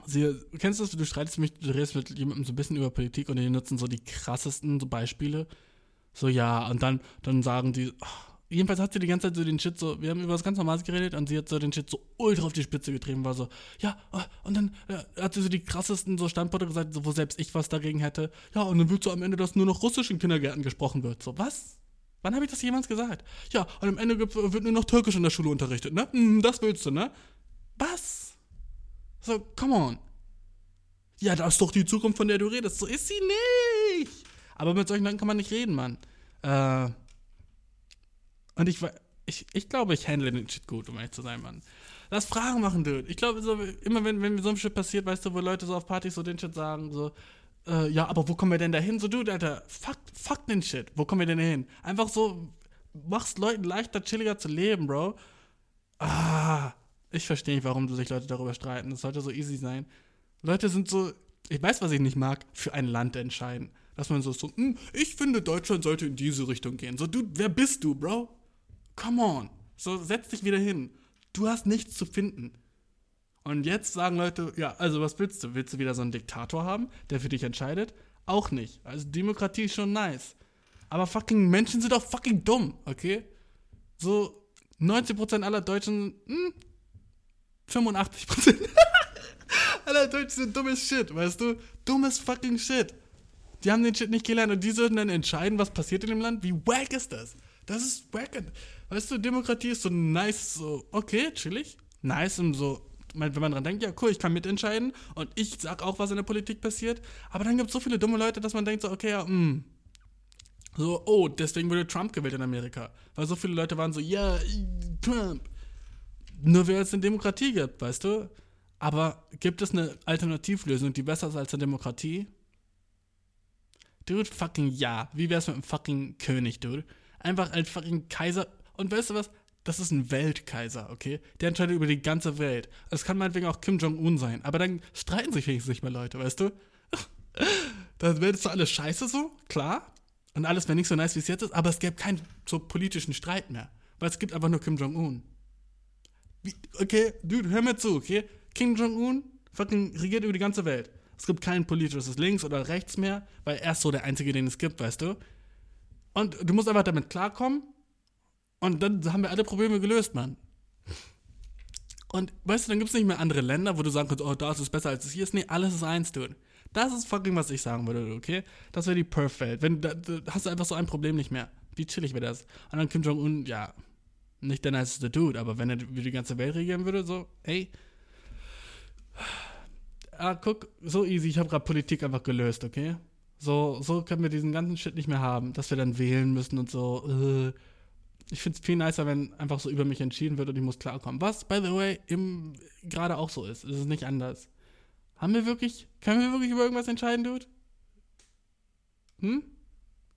Sie, kennst du das, du streitest mich, du redest mit jemandem so ein bisschen über Politik und die nutzen so die krassesten so Beispiele. So, ja, und dann, dann sagen die, oh, jedenfalls hat sie die ganze Zeit so den Shit so, wir haben über was ganz Normales geredet und sie hat so den Shit so ultra auf die Spitze getrieben, war so, ja, oh, und dann ja, hat sie so die krassesten so Standpunkte gesagt, so, wo selbst ich was dagegen hätte. Ja, und dann wird so am Ende, dass nur noch Russisch in Kindergärten gesprochen wird. So, was? Wann habe ich das jemals gesagt? Ja, und am Ende wird nur noch Türkisch in der Schule unterrichtet, ne? Hm, das willst du, ne? Was? So, come on. Ja, das ist doch die Zukunft, von der du redest. So ist sie nicht. Aber mit solchen Leuten kann man nicht reden, Mann. Äh, und ich, ich, ich glaube, ich handle den Shit gut, um ehrlich zu sein, Mann. Lass Fragen machen, Dude. Ich glaube, so, immer wenn, wenn mir so ein Shit passiert, weißt du, wo Leute so auf Partys so den Shit sagen, so, äh, ja, aber wo kommen wir denn da hin? So, Dude, Alter, fuck, fuck den Shit. Wo kommen wir denn hin? Einfach so, mach's Leuten leichter, chilliger zu leben, Bro. Ah, ich verstehe nicht, warum sich Leute darüber streiten. Das sollte so easy sein. Leute sind so, ich weiß, was ich nicht mag, für ein Land entscheiden. Dass man so, so hm, ich finde, Deutschland sollte in diese Richtung gehen. So, du, wer bist du, Bro? Come on. So, setz dich wieder hin. Du hast nichts zu finden. Und jetzt sagen Leute, ja, also was willst du? Willst du wieder so einen Diktator haben, der für dich entscheidet? Auch nicht. Also Demokratie ist schon nice. Aber fucking Menschen sind auch fucking dumm, okay? So 90% aller Deutschen, hm, 85%. aller Deutschen sind dummes Shit, weißt du? Dummes fucking Shit. Die haben den Shit nicht gelernt und die sollten dann entscheiden, was passiert in dem Land. Wie wack ist das? Das ist wack. Weißt du, Demokratie ist so nice, so, okay, chillig. Nice und so, wenn man dran denkt, ja, cool, ich kann mitentscheiden und ich sag auch, was in der Politik passiert. Aber dann gibt es so viele dumme Leute, dass man denkt, so, okay, ja, mh. Hm. So, oh, deswegen wurde Trump gewählt in Amerika. Weil so viele Leute waren so, ja, Trump. Nur wer es eine Demokratie gibt, weißt du? Aber gibt es eine Alternativlösung, die besser ist als eine Demokratie? Dude, fucking ja. Wie wär's mit einem fucking König, dude? Einfach als fucking Kaiser. Und weißt du was? Das ist ein Weltkaiser, okay? Der entscheidet über die ganze Welt. Es kann meinetwegen auch Kim Jong-un sein. Aber dann streiten sich wenigstens nicht mehr Leute, weißt du? dann wäre das doch alles scheiße so, klar. Und alles wäre nicht so nice, wie es jetzt ist. Aber es gäbe keinen so politischen Streit mehr. Weil es gibt einfach nur Kim Jong-un. Okay, dude, hör mir zu, okay? Kim Jong-un fucking regiert über die ganze Welt. Es gibt kein politisches Links oder Rechts mehr, weil er ist so der Einzige, den es gibt, weißt du? Und du musst einfach damit klarkommen und dann haben wir alle Probleme gelöst, Mann. Und weißt du, dann gibt es nicht mehr andere Länder, wo du sagen kannst, oh, da ist es besser als hier ist. Nee, alles ist eins, dude. Das ist fucking, was ich sagen würde, okay? Das wäre die Perfect. Wenn, da, da, hast du einfach so ein Problem nicht mehr. Wie chillig wäre das? Und dann Kim Jong-un, ja, nicht der niceste Dude, aber wenn er die ganze Welt regieren würde, so, ey, ah, guck, so easy, ich habe gerade Politik einfach gelöst, okay? So, so können wir diesen ganzen Shit nicht mehr haben, dass wir dann wählen müssen und so. Äh. Ich finde es viel nicer, wenn einfach so über mich entschieden wird und ich muss klarkommen. Was, by the way, gerade auch so ist. Es ist nicht anders. Haben wir wirklich, können wir wirklich über irgendwas entscheiden, Dude? Hm?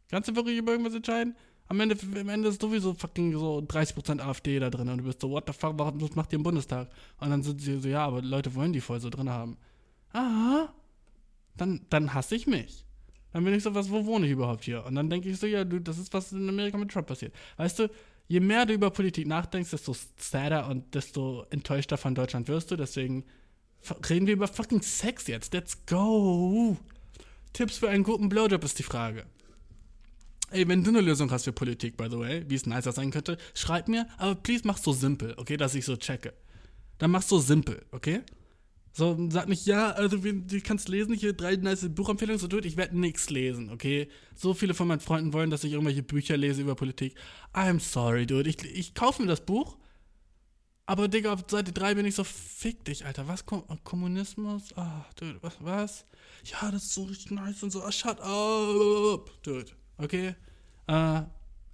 Kannst du wirklich über irgendwas entscheiden? Am Ende, am Ende ist sowieso fucking so 30% AfD da drin und du bist so, what the fuck, was macht ihr im Bundestag? Und dann sind sie so, ja, aber Leute wollen die voll so drin haben. Aha. Dann, dann hasse ich mich. Dann bin ich so, was, wo wohne ich überhaupt hier? Und dann denke ich so, ja, du, das ist, was in Amerika mit Trump passiert. Weißt du, je mehr du über Politik nachdenkst, desto sadder und desto enttäuschter von Deutschland wirst du. Deswegen reden wir über fucking Sex jetzt. Let's go. Tipps für einen guten Blowjob ist die Frage. Ey, wenn du eine Lösung hast für Politik, by the way, wie es nicer sein könnte, schreib mir, aber please mach so simpel, okay, dass ich so checke. Dann mach so simpel, okay? So, sag nicht, ja, also du kannst lesen, hier drei nice Buchempfehlungen, so dude, ich werde nichts lesen, okay? So viele von meinen Freunden wollen, dass ich irgendwelche Bücher lese über Politik. I'm sorry, dude, ich, ich kaufe mir das Buch, aber Digga, auf Seite 3 bin ich so, fick dich, Alter, was, Kom Kommunismus? Ah, dude, was, was? Ja, das ist so richtig nice und so, ah, shut up, dude, okay? Äh,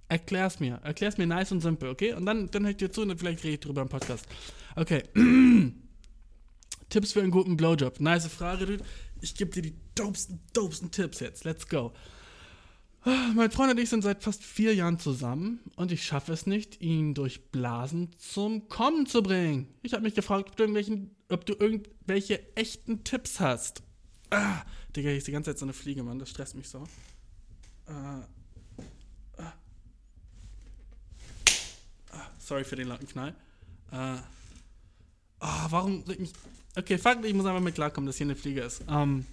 erklär's mir, erklär's mir nice und simpel, okay? Und dann, dann hör ich dir zu und dann vielleicht rede ich drüber im Podcast. Okay. Tipps für einen guten Blowjob. Nice Frage, dude. Ich gebe dir die dopesten, dopesten Tipps jetzt. Let's go. Mein Freund und ich sind seit fast vier Jahren zusammen und ich schaffe es nicht, ihn durch Blasen zum Kommen zu bringen. Ich habe mich gefragt, ob du, ob du, irgendwelche echten Tipps hast. Ah, Digga, hier ist die ganze Zeit so eine Fliege, Mann. Das stresst mich so. Ah, ah. Ah, sorry für den lauten Knall. Ah, warum Okay, fuck, ich muss einfach mit klarkommen, dass hier eine Fliege ist. Ähm,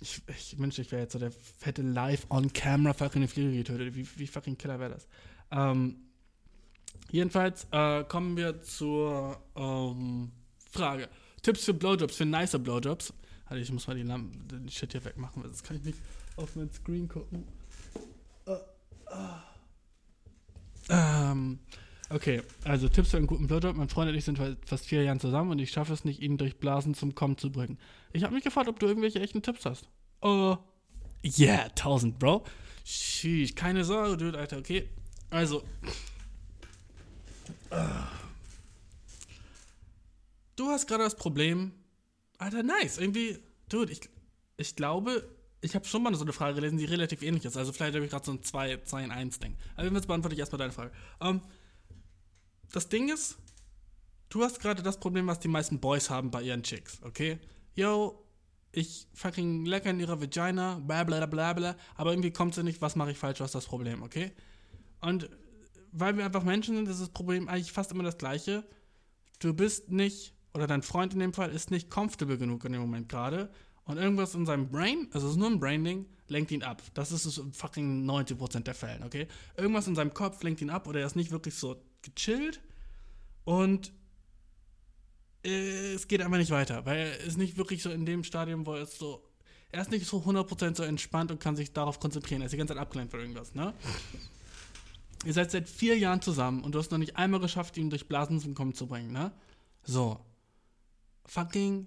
ich, ich wünschte, ich wäre jetzt so der fette Live-on-Camera fucking eine Fliege getötet. Wie, wie fucking killer wäre das? Ähm, jedenfalls äh, kommen wir zur ähm, Frage. Tipps für Blowjobs, für nicer Blowjobs. Also ich muss mal die Lampen, den Shit hier wegmachen, weil sonst kann ich nicht auf mein Screen gucken. Uh, uh. Ähm, Okay, also Tipps für einen guten Blowjob. Mein Freund und ich sind fast vier Jahre zusammen und ich schaffe es nicht, ihn durch Blasen zum Kommen zu bringen. Ich habe mich gefragt, ob du irgendwelche echten Tipps hast. Oh, yeah, 1000, Bro. Sheesh, keine Sorge, Dude, Alter, okay. Also. Du hast gerade das Problem. Alter, nice. Irgendwie, Dude, ich, ich glaube, ich habe schon mal so eine Frage gelesen, die relativ ähnlich ist. Also vielleicht habe ich gerade so ein 2, 2 in 1 Ding. Aber jetzt beantworte ich erstmal deine Frage. Um, ähm, das Ding ist, du hast gerade das Problem, was die meisten Boys haben bei ihren Chicks, okay? Yo, ich fucking lecker in ihrer Vagina, bla bla bla bla, aber irgendwie kommt sie nicht, was mache ich falsch, was ist das Problem, okay? Und weil wir einfach Menschen sind, ist das Problem eigentlich fast immer das gleiche. Du bist nicht, oder dein Freund in dem Fall, ist nicht comfortable genug in dem Moment gerade. Und irgendwas in seinem Brain, also es ist nur ein Brain-Ding, lenkt ihn ab. Das ist es fucking 90% der Fällen, okay? Irgendwas in seinem Kopf lenkt ihn ab oder er ist nicht wirklich so gechillt und äh, es geht einfach nicht weiter, weil er ist nicht wirklich so in dem Stadium, wo er ist so, er ist nicht so 100% so entspannt und kann sich darauf konzentrieren. Er ist die ganze Zeit abgelenkt von irgendwas, ne? Ihr seid seit vier Jahren zusammen und du hast noch nicht einmal geschafft, ihn durch Blasen zum Kommen zu bringen, ne? So. Fucking.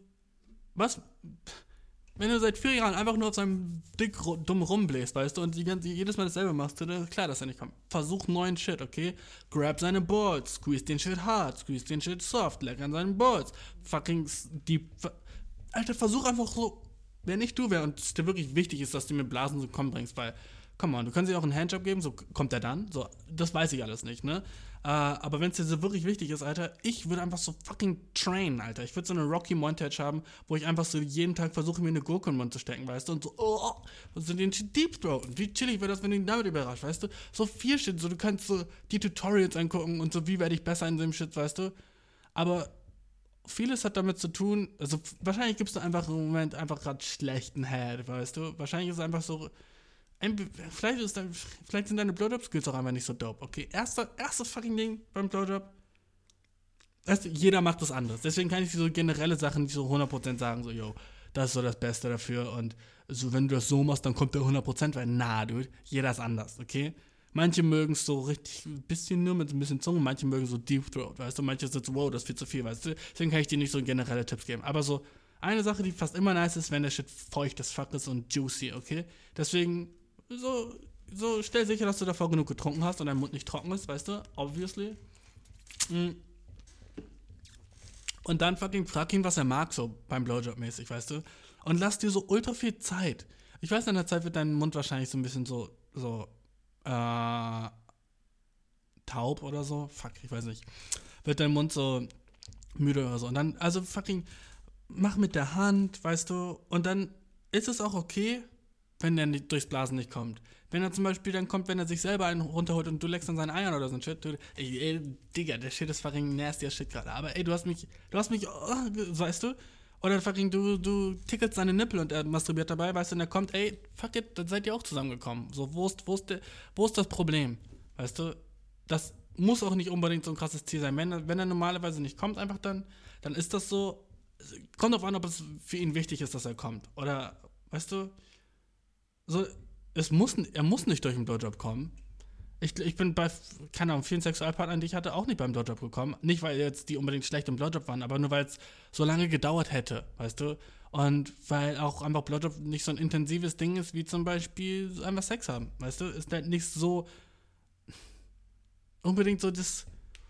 Was? Wenn du seit vier Jahren einfach nur auf seinem Dick dumm rumbläst, weißt du, und die ganze, jedes Mal dasselbe machst, dann ist klar, dass er nicht kommt. Versuch neuen Shit, okay? Grab seine Balls, squeeze den Shit hard, squeeze den Shit soft, leck an seinen Balls. Fucking deep. Alter, versuch einfach so, wenn ich du wäre und es dir wirklich wichtig ist, dass du mir Blasen zum Kommen bringst, weil, come on, du kannst dir auch einen Handjob geben, so kommt er dann, so, das weiß ich alles nicht, ne? Äh, aber wenn es dir so wirklich wichtig ist, Alter, ich würde einfach so fucking trainen, Alter. Ich würde so eine Rocky Montage haben, wo ich einfach so jeden Tag versuche, mir eine Gurke in den Mund zu stecken, weißt du? Und so, oh, und so den Deep Throat. Wie chillig wäre das, wenn du ihn damit überrascht, weißt du? So viel Shit, so du kannst so die Tutorials angucken und so, wie werde ich besser in dem Shit, weißt du? Aber vieles hat damit zu tun, also wahrscheinlich gibst du einfach im Moment einfach gerade schlechten Head, weißt du? Wahrscheinlich ist es einfach so vielleicht, ist dein, vielleicht sind deine Blowjob-Skills auch einfach nicht so dope. Okay, erster, erstes fucking Ding beim Blowjob. Also, jeder macht das anders. Deswegen kann ich so generelle Sachen nicht so 100% sagen, so, yo, das ist so das Beste dafür. Und so, wenn du das so machst, dann kommt der 100%, weil, na, dude, jeder ist anders, okay? Manche mögen es so richtig, ein bisschen nur mit ein bisschen Zunge, manche mögen so Deep Throat, weißt du? Manche sind so, wow, das ist viel zu viel, weißt du? Deswegen kann ich dir nicht so generelle Tipps geben. Aber so, eine Sache, die fast immer nice ist, wenn der Shit feucht das Fuck ist und juicy, okay? Deswegen so, so stell sicher, dass du davor genug getrunken hast und dein Mund nicht trocken ist, weißt du? Obviously. Mm. Und dann fucking frag ihn, was er mag, so beim Blowjob-mäßig, weißt du? Und lass dir so ultra viel Zeit. Ich weiß, in der Zeit wird dein Mund wahrscheinlich so ein bisschen so, so, äh, taub oder so. Fuck, ich weiß nicht. Wird dein Mund so müde oder so. Und dann, also fucking, mach mit der Hand, weißt du, und dann ist es auch okay, wenn der nicht durchs Blasen nicht kommt. Wenn er zum Beispiel dann kommt, wenn er sich selber einen runterholt und du leckst an seinen Eiern oder so ein Shit. Du, ey, ey, Digga, der Shit ist fucking nasty Shit gerade. Aber ey, du hast mich, du hast mich, oh, weißt du? Oder fucking, du, du tickelst seine Nippel und er masturbiert dabei, weißt du, und er kommt, ey, fuck it, dann seid ihr auch zusammengekommen. So, wo ist, wo ist, der, wo ist das Problem? Weißt du? Das muss auch nicht unbedingt so ein krasses Ziel sein. Wenn, wenn er normalerweise nicht kommt, einfach dann, dann ist das so. Kommt auf an, ob es für ihn wichtig ist, dass er kommt. Oder, weißt du, so, es muss, er muss nicht durch den Blowjob kommen. Ich, ich bin bei, keine Ahnung, vielen Sexualpartnern, die ich hatte, auch nicht beim Blowjob gekommen. Nicht, weil jetzt die unbedingt schlecht im Blowjob waren, aber nur, weil es so lange gedauert hätte, weißt du? Und weil auch einfach Blowjob nicht so ein intensives Ding ist, wie zum Beispiel einfach Sex haben, weißt du? Ist halt nicht so unbedingt so das,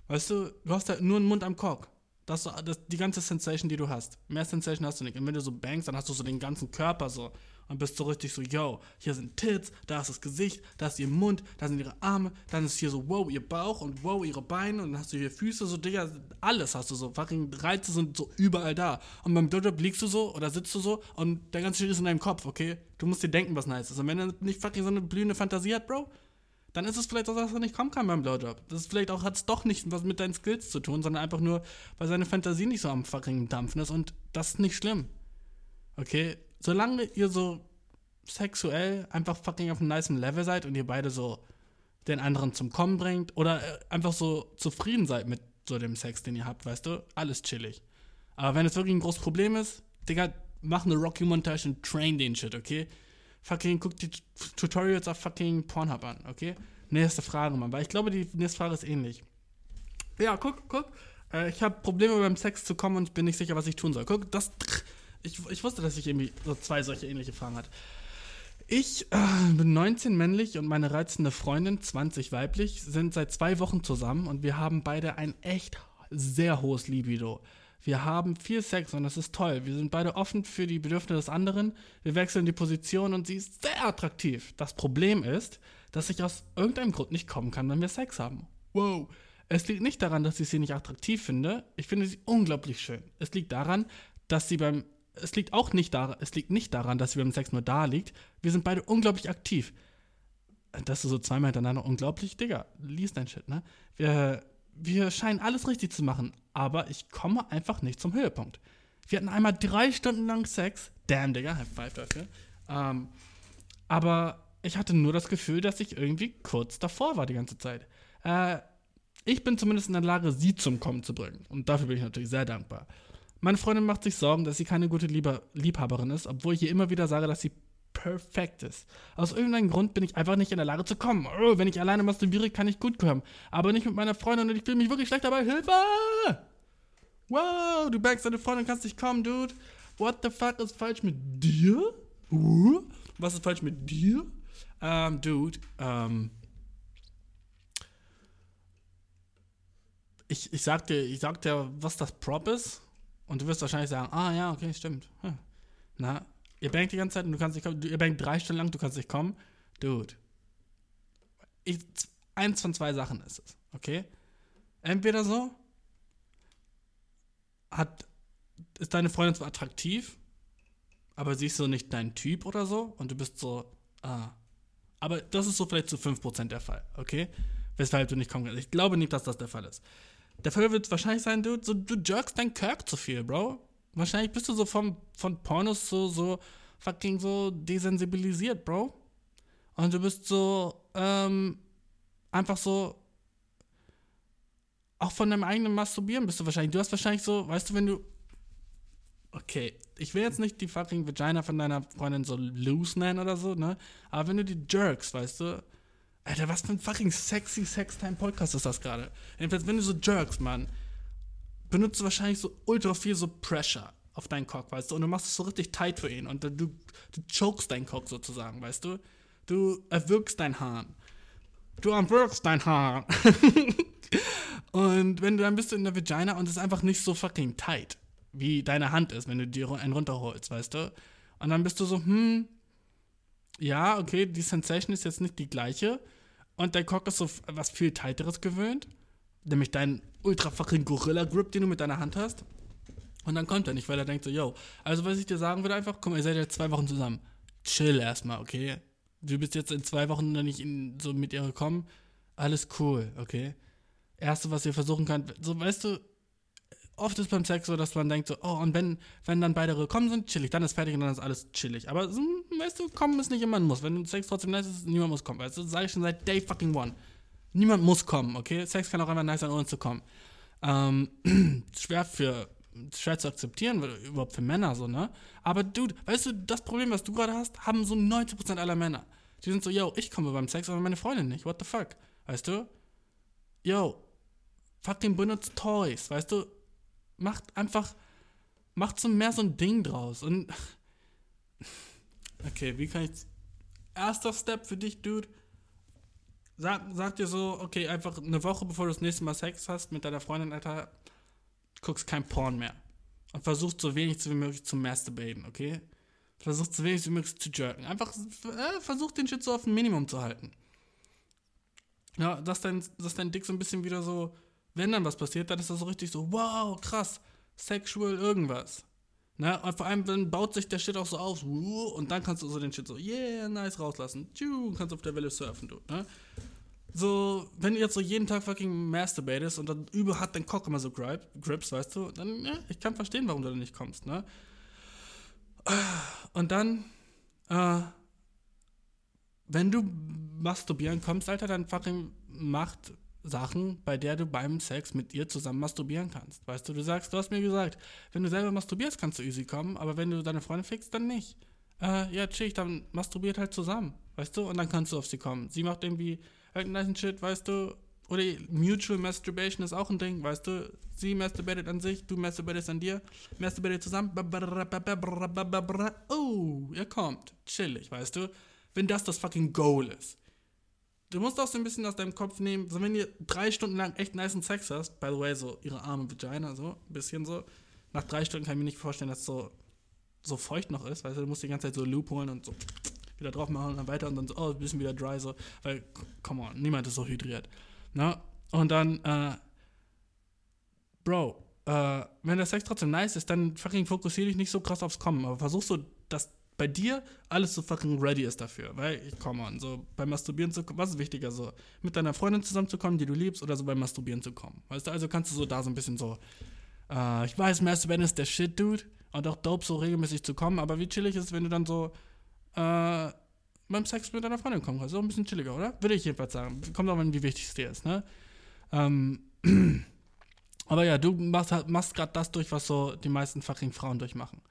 weißt du, du hast halt nur einen Mund am Kork. Das, das die ganze Sensation, die du hast. Mehr Sensation hast du nicht. Und wenn du so bangst, dann hast du so den ganzen Körper so und bist so richtig so, yo, hier sind Tits, da ist das Gesicht, da ist ihr Mund, da sind ihre Arme, dann ist hier so, wow, ihr Bauch und wow, ihre Beine und dann hast du hier Füße, so, Digga, alles hast du so, fucking Reize sind so überall da. Und beim Blowjob liegst du so oder sitzt du so und der ganze Shit ist in deinem Kopf, okay? Du musst dir denken, was nice ist. Und wenn er nicht fucking so eine blühende Fantasie hat, Bro, dann ist es vielleicht so, dass er nicht kommen kann beim Blowjob. Das ist vielleicht auch, hat es doch nicht was mit deinen Skills zu tun, sondern einfach nur, weil seine Fantasie nicht so am fucking Dampfen ist und das ist nicht schlimm. Okay? Solange ihr so sexuell einfach fucking auf einem nice Level seid und ihr beide so den anderen zum Kommen bringt oder äh, einfach so zufrieden seid mit so dem Sex, den ihr habt, weißt du, alles chillig. Aber wenn es wirklich ein großes Problem ist, Digga, mach eine Rocky-Montage und train den Shit, okay? Fucking guck die Tutorials auf fucking Pornhub an, okay? Nächste Frage, Mann, weil ich glaube, die nächste Frage ist ähnlich. Ja, guck, guck. Äh, ich habe Probleme beim Sex zu kommen und bin nicht sicher, was ich tun soll. Guck, das. Ich, ich wusste, dass ich irgendwie so zwei solche ähnliche Fragen hatte. Ich äh, bin 19 männlich und meine reizende Freundin, 20 weiblich, sind seit zwei Wochen zusammen und wir haben beide ein echt sehr hohes Libido. Wir haben viel Sex und das ist toll. Wir sind beide offen für die Bedürfnisse des anderen. Wir wechseln die Position und sie ist sehr attraktiv. Das Problem ist, dass ich aus irgendeinem Grund nicht kommen kann, wenn wir Sex haben. Wow. Es liegt nicht daran, dass ich sie nicht attraktiv finde. Ich finde sie unglaublich schön. Es liegt daran, dass sie beim es liegt auch nicht daran, es liegt nicht daran, dass sie beim Sex nur da liegt. Wir sind beide unglaublich aktiv. Das ist so zweimal hintereinander unglaublich, Digga. Lies dein Shit, ne? Wir, wir scheinen alles richtig zu machen, aber ich komme einfach nicht zum Höhepunkt. Wir hatten einmal drei Stunden lang Sex. Damn, Digga, High Five dafür. Ähm, aber ich hatte nur das Gefühl, dass ich irgendwie kurz davor war die ganze Zeit. Äh, ich bin zumindest in der Lage, sie zum Kommen zu bringen. Und dafür bin ich natürlich sehr dankbar. Meine Freundin macht sich Sorgen, dass sie keine gute Liebe Liebhaberin ist, obwohl ich ihr immer wieder sage, dass sie perfekt ist. Aus irgendeinem Grund bin ich einfach nicht in der Lage zu kommen. Oh, wenn ich alleine masturbiere, kann ich gut kommen. Aber nicht mit meiner Freundin und ich fühle mich wirklich schlecht dabei. Hilfe! Wow, du backst deine Freundin, kannst nicht kommen, Dude. What the fuck ist falsch mit dir? Uh, was ist falsch mit dir? Ähm, Dude, ähm. Ich, ich sag dir, ich sag dir, was das Prop ist. Und du wirst wahrscheinlich sagen, ah ja, okay, stimmt. Hm. Na, ihr bangt die ganze Zeit und du kannst nicht kommen. Ihr bangt drei Stunden lang, du kannst nicht kommen. Dude. Ich, eins von zwei Sachen ist es, okay? Entweder so, hat, ist deine Freundin zwar attraktiv, aber sie ist so nicht dein Typ oder so und du bist so, ah. Aber das ist so vielleicht zu 5% der Fall, okay? Weshalb du nicht kommen kannst. Ich glaube nicht, dass das der Fall ist. Der Fall wird wahrscheinlich sein, du, so, du jerkst dein Kirk zu viel, Bro. Wahrscheinlich bist du so vom, von Pornos so, so fucking so desensibilisiert, Bro. Und du bist so, ähm, einfach so, auch von deinem eigenen Masturbieren bist du wahrscheinlich. Du hast wahrscheinlich so, weißt du, wenn du. Okay, ich will jetzt nicht die fucking Vagina von deiner Freundin so loose nennen oder so, ne? Aber wenn du die jerks, weißt du, Alter, was für ein fucking sexy Sextime-Podcast ist das gerade? Jedenfalls, wenn du so jerks, Mann, benutzt du wahrscheinlich so ultra viel so Pressure auf deinen Cock, weißt du? Und du machst es so richtig tight für ihn und du, du chokest deinen Cock sozusagen, weißt du? Du erwürgst dein Hahn. Du erwürgst dein Hahn. und wenn du dann bist du in der Vagina und es ist einfach nicht so fucking tight, wie deine Hand ist, wenn du dir einen runterholst, weißt du? Und dann bist du so, hm, ja, okay, die Sensation ist jetzt nicht die gleiche. Und dein Cock ist so was viel Tighteres gewöhnt. Nämlich deinen ultra fucking Gorilla-Grip, den du mit deiner Hand hast. Und dann kommt er nicht, weil er denkt so, yo. Also, was ich dir sagen würde, einfach, mal, ihr seid jetzt zwei Wochen zusammen. Chill erstmal, okay? Du bist jetzt in zwei Wochen noch nicht in, so mit ihr gekommen. Alles cool, okay? Erste, was ihr versuchen könnt, so, weißt du, oft ist beim Sex so, dass man denkt so, oh, und wenn, wenn dann beide gekommen sind, chillig, dann ist fertig und dann ist alles chillig. Aber, weißt du, kommen ist nicht immer ein Muss. Wenn Sex trotzdem nice ist, niemand muss kommen. Weißt du, das sage ich schon seit day fucking one. Niemand muss kommen, okay? Sex kann auch einfach nice sein, ohne zu kommen. Ähm, schwer für, schwer zu akzeptieren, überhaupt für Männer so, ne? Aber dude, weißt du, das Problem, was du gerade hast, haben so 90% aller Männer. Die sind so, yo, ich komme beim Sex, aber meine Freundin nicht. What the fuck? Weißt du? Yo, fucking benutzt Toys, weißt du? Macht einfach, macht so mehr so ein Ding draus. Und, okay, wie kann ich, erster Step für dich, Dude, sag, sag dir so, okay, einfach eine Woche bevor du das nächste Mal Sex hast mit deiner Freundin, Alter, guckst kein Porn mehr. Und versuchst so wenig wie möglich zu masturbaten, okay? Versucht so wenig wie möglich zu jerken. Einfach äh, versucht den Shit so auf ein Minimum zu halten. Ja, dass dein, dass dein Dick so ein bisschen wieder so, wenn dann was passiert, dann ist das so richtig so, wow, krass, sexual irgendwas. Ne? Und vor allem, dann baut sich der Shit auch so auf, und dann kannst du so den Shit so, yeah, nice rauslassen, und kannst auf der Welle surfen, du. Ne? So, wenn du jetzt so jeden Tag fucking masturbatest und dann über hat dein Cock immer so grip, Grips, weißt du, dann, ja, ich kann verstehen, warum du da nicht kommst, ne? Und dann, äh, wenn du masturbieren kommst, Alter, dann fucking macht Sachen, bei der du beim Sex mit ihr zusammen masturbieren kannst. Weißt du, du sagst, du hast mir gesagt, wenn du selber masturbierst, kannst du easy kommen, aber wenn du deine Freundin fickst, dann nicht. Äh, ja, chill, dann masturbiert halt zusammen, weißt du, und dann kannst du auf sie kommen. Sie macht irgendwie irgendeinen Shit, weißt du, oder Mutual Masturbation ist auch ein Ding, weißt du? Sie masturbated an sich, du masturbatest an dir, masturbated zusammen. Oh, er kommt. Chillig, weißt du? Wenn das das fucking Goal ist. Du musst auch so ein bisschen aus deinem Kopf nehmen, so wenn ihr drei Stunden lang echt nice Sex hast, by the way, so ihre arme Vagina, so, ein bisschen so. Nach drei Stunden kann ich mir nicht vorstellen, dass es so, so feucht noch ist, weißt du? Du musst die ganze Zeit so Loop holen und so wieder drauf machen und dann weiter und dann so, oh, ein bisschen wieder dry, so. Weil, come on, niemand ist so hydriert. Ne? Und dann, äh, Bro, äh, wenn der Sex trotzdem nice ist, dann fucking fokussiere dich nicht so krass aufs Kommen, aber versuch so, dass bei dir alles so fucking ready ist dafür. Weil, ich come on, so beim Masturbieren zu kommen, was ist wichtiger, so mit deiner Freundin zusammenzukommen, die du liebst, oder so beim Masturbieren zu kommen? Weißt du, also kannst du so da so ein bisschen so, äh, ich weiß, Masturbieren ist der Shit, Dude, und auch dope, so regelmäßig zu kommen, aber wie chillig ist wenn du dann so, äh, beim Sex mit deiner Freundin kommen kannst. So ein bisschen chilliger, oder? Würde ich jedenfalls sagen. Kommt auch an, wie wichtig es dir ist, ne? Ähm, aber ja, du machst, machst gerade das durch, was so die meisten fucking Frauen durchmachen.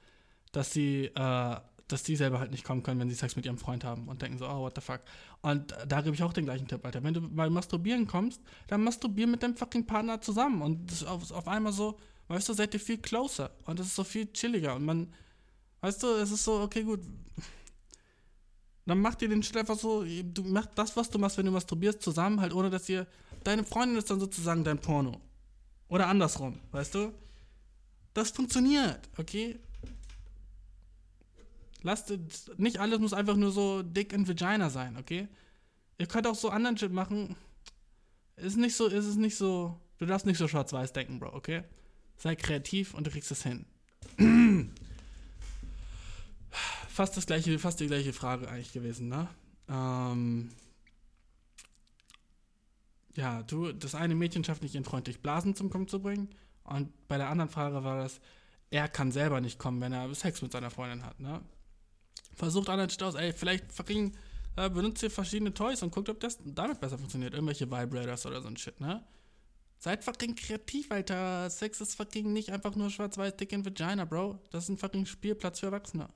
Dass sie, äh, dass die selber halt nicht kommen können, wenn sie Sex mit ihrem Freund haben und denken so, oh, what the fuck. Und da gebe ich auch den gleichen Tipp, Alter. Wenn du mal Masturbieren kommst, dann masturbier mit deinem fucking Partner zusammen. Und auf, auf einmal so, weißt du, seid ihr viel closer. Und es ist so viel chilliger. Und man, weißt du, es ist so, okay, gut, dann macht ihr den Shit einfach so, du machst das, was du machst, wenn du masturbierst, zusammen, halt ohne dass ihr, deine Freundin ist dann sozusagen dein Porno. Oder andersrum, weißt du? Das funktioniert, okay? Lasst, nicht alles muss einfach nur so dick in Vagina sein, okay? Ihr könnt auch so anderen Shit machen. Ist nicht so, ist es nicht so, du darfst nicht so schwarz-weiß denken, Bro, okay? Sei kreativ und du kriegst es hin. fast das gleiche, fast die gleiche Frage eigentlich gewesen, ne? Ähm, ja, du, das eine Mädchen schafft nicht, ihren Freund durch Blasen zum Kommen zu bringen. Und bei der anderen Frage war das, er kann selber nicht kommen, wenn er Sex mit seiner Freundin hat, ne? Versucht anderen aus, ey, vielleicht fucking äh, benutzt ihr verschiedene Toys und guckt, ob das damit besser funktioniert. Irgendwelche Vibrators oder so ein Shit, ne? Seid fucking kreativ, Alter. Sex ist fucking nicht einfach nur schwarz-weiß, dick in Vagina, Bro. Das ist ein fucking Spielplatz für Erwachsene.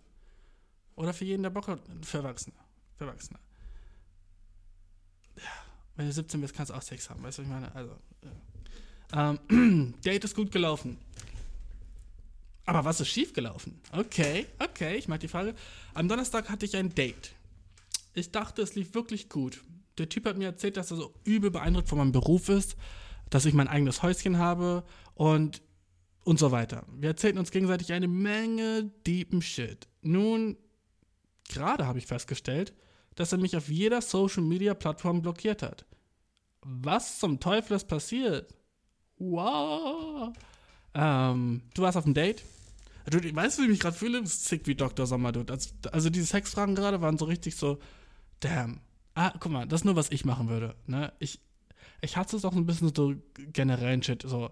Oder für jeden, der Bock hat. Für Erwachsene. Für Erwachsene. Ja, wenn du 17 bist, kannst du auch Sex haben. Weißt du, was ich meine? Also. Ja. Ähm, Date ist gut gelaufen. Aber was ist schief gelaufen? Okay, okay, ich mag die Frage. Am Donnerstag hatte ich ein Date. Ich dachte, es lief wirklich gut. Der Typ hat mir erzählt, dass er so übel beeindruckt von meinem Beruf ist, dass ich mein eigenes Häuschen habe und und so weiter. Wir erzählten uns gegenseitig eine Menge deepen Shit. Nun gerade habe ich festgestellt, dass er mich auf jeder Social Media Plattform blockiert hat. Was zum Teufel ist passiert? Wow. Ähm, du warst auf einem Date? Du, weißt du, wie ich mich gerade fühle? Sick wie Dr. Sommer, dude. Also, also diese Sexfragen gerade waren so richtig so, damn. Ah, guck mal, das ist nur, was ich machen würde. Ne? Ich, ich hatte es auch ein bisschen so generellen Shit, so.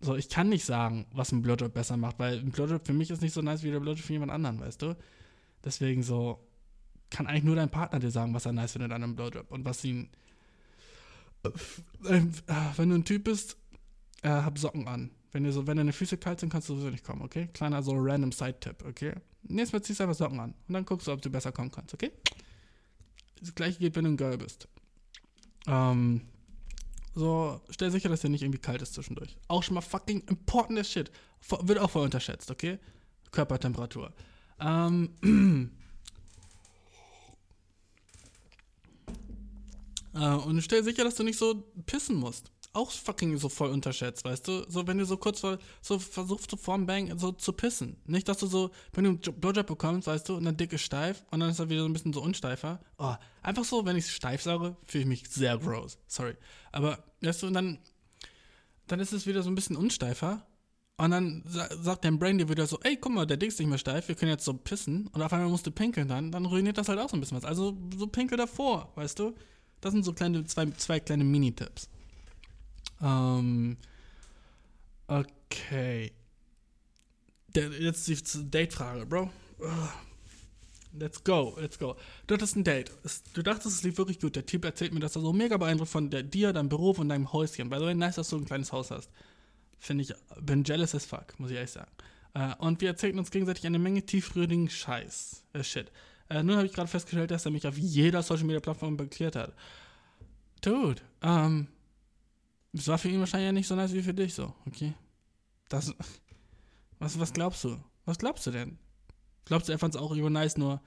So, ich kann nicht sagen, was ein Blowjob besser macht, weil ein Blowjob für mich ist nicht so nice wie der Blowjob für jemand anderen, weißt du? Deswegen so, kann eigentlich nur dein Partner dir sagen, was er nice findet an einem Blowjob und was ihn. Äh, wenn du ein Typ bist, äh, hab Socken an. Wenn, so, wenn deine Füße kalt sind, kannst du sowieso nicht kommen, okay? Kleiner so random Side-Tipp, okay? Nächstes Mal ziehst du einfach Socken an und dann guckst du, ob du besser kommen kannst, okay? Das gleiche geht, wenn du ein Girl bist. Ähm, so, stell sicher, dass dir nicht irgendwie kalt ist zwischendurch. Auch schon mal fucking important as shit. Wird auch voll unterschätzt, okay? Körpertemperatur. Ähm, äh, und stell sicher, dass du nicht so pissen musst auch fucking so voll unterschätzt, weißt du? So, wenn du so kurz vor, so versuchst du vorm Bang so zu pissen. Nicht, dass du so, wenn du einen Blowjob bekommst, weißt du, und dann dick ist steif und dann ist er wieder so ein bisschen so unsteifer. Oh, einfach so, wenn ich steif sage, fühle ich mich sehr gross. Sorry. Aber, weißt du, und dann, dann ist es wieder so ein bisschen unsteifer. Und dann sagt dein Brain dir wieder so, ey, guck mal, der Dick ist nicht mehr steif, wir können jetzt so pissen. Und auf einmal musst du pinkeln dann, dann ruiniert das halt auch so ein bisschen was. Also so pinkel davor, weißt du? Das sind so kleine, zwei, zwei kleine Mini-Tipps. Ähm, okay. Jetzt die Date-Frage, Bro. Let's go, let's go. Du hattest ein Date. Du dachtest, es lief wirklich gut. Der Typ erzählt mir, dass er so mega beeindruckt von der, dir, deinem Beruf und deinem Häuschen. By the way, nice, dass du ein kleines Haus hast. Finde ich, bin jealous as fuck, muss ich ehrlich sagen. Uh, und wir erzählten uns gegenseitig eine Menge tiefgründigen Scheiß. Äh, shit. Uh, nun habe ich gerade festgestellt, dass er mich auf jeder Social Media Plattform beklärt hat. Dude, ähm, es war für ihn wahrscheinlich ja nicht so nice wie für dich so, okay? Das. Was, was glaubst du? Was glaubst du denn? Glaubst du, er fand es auch über nice, nur.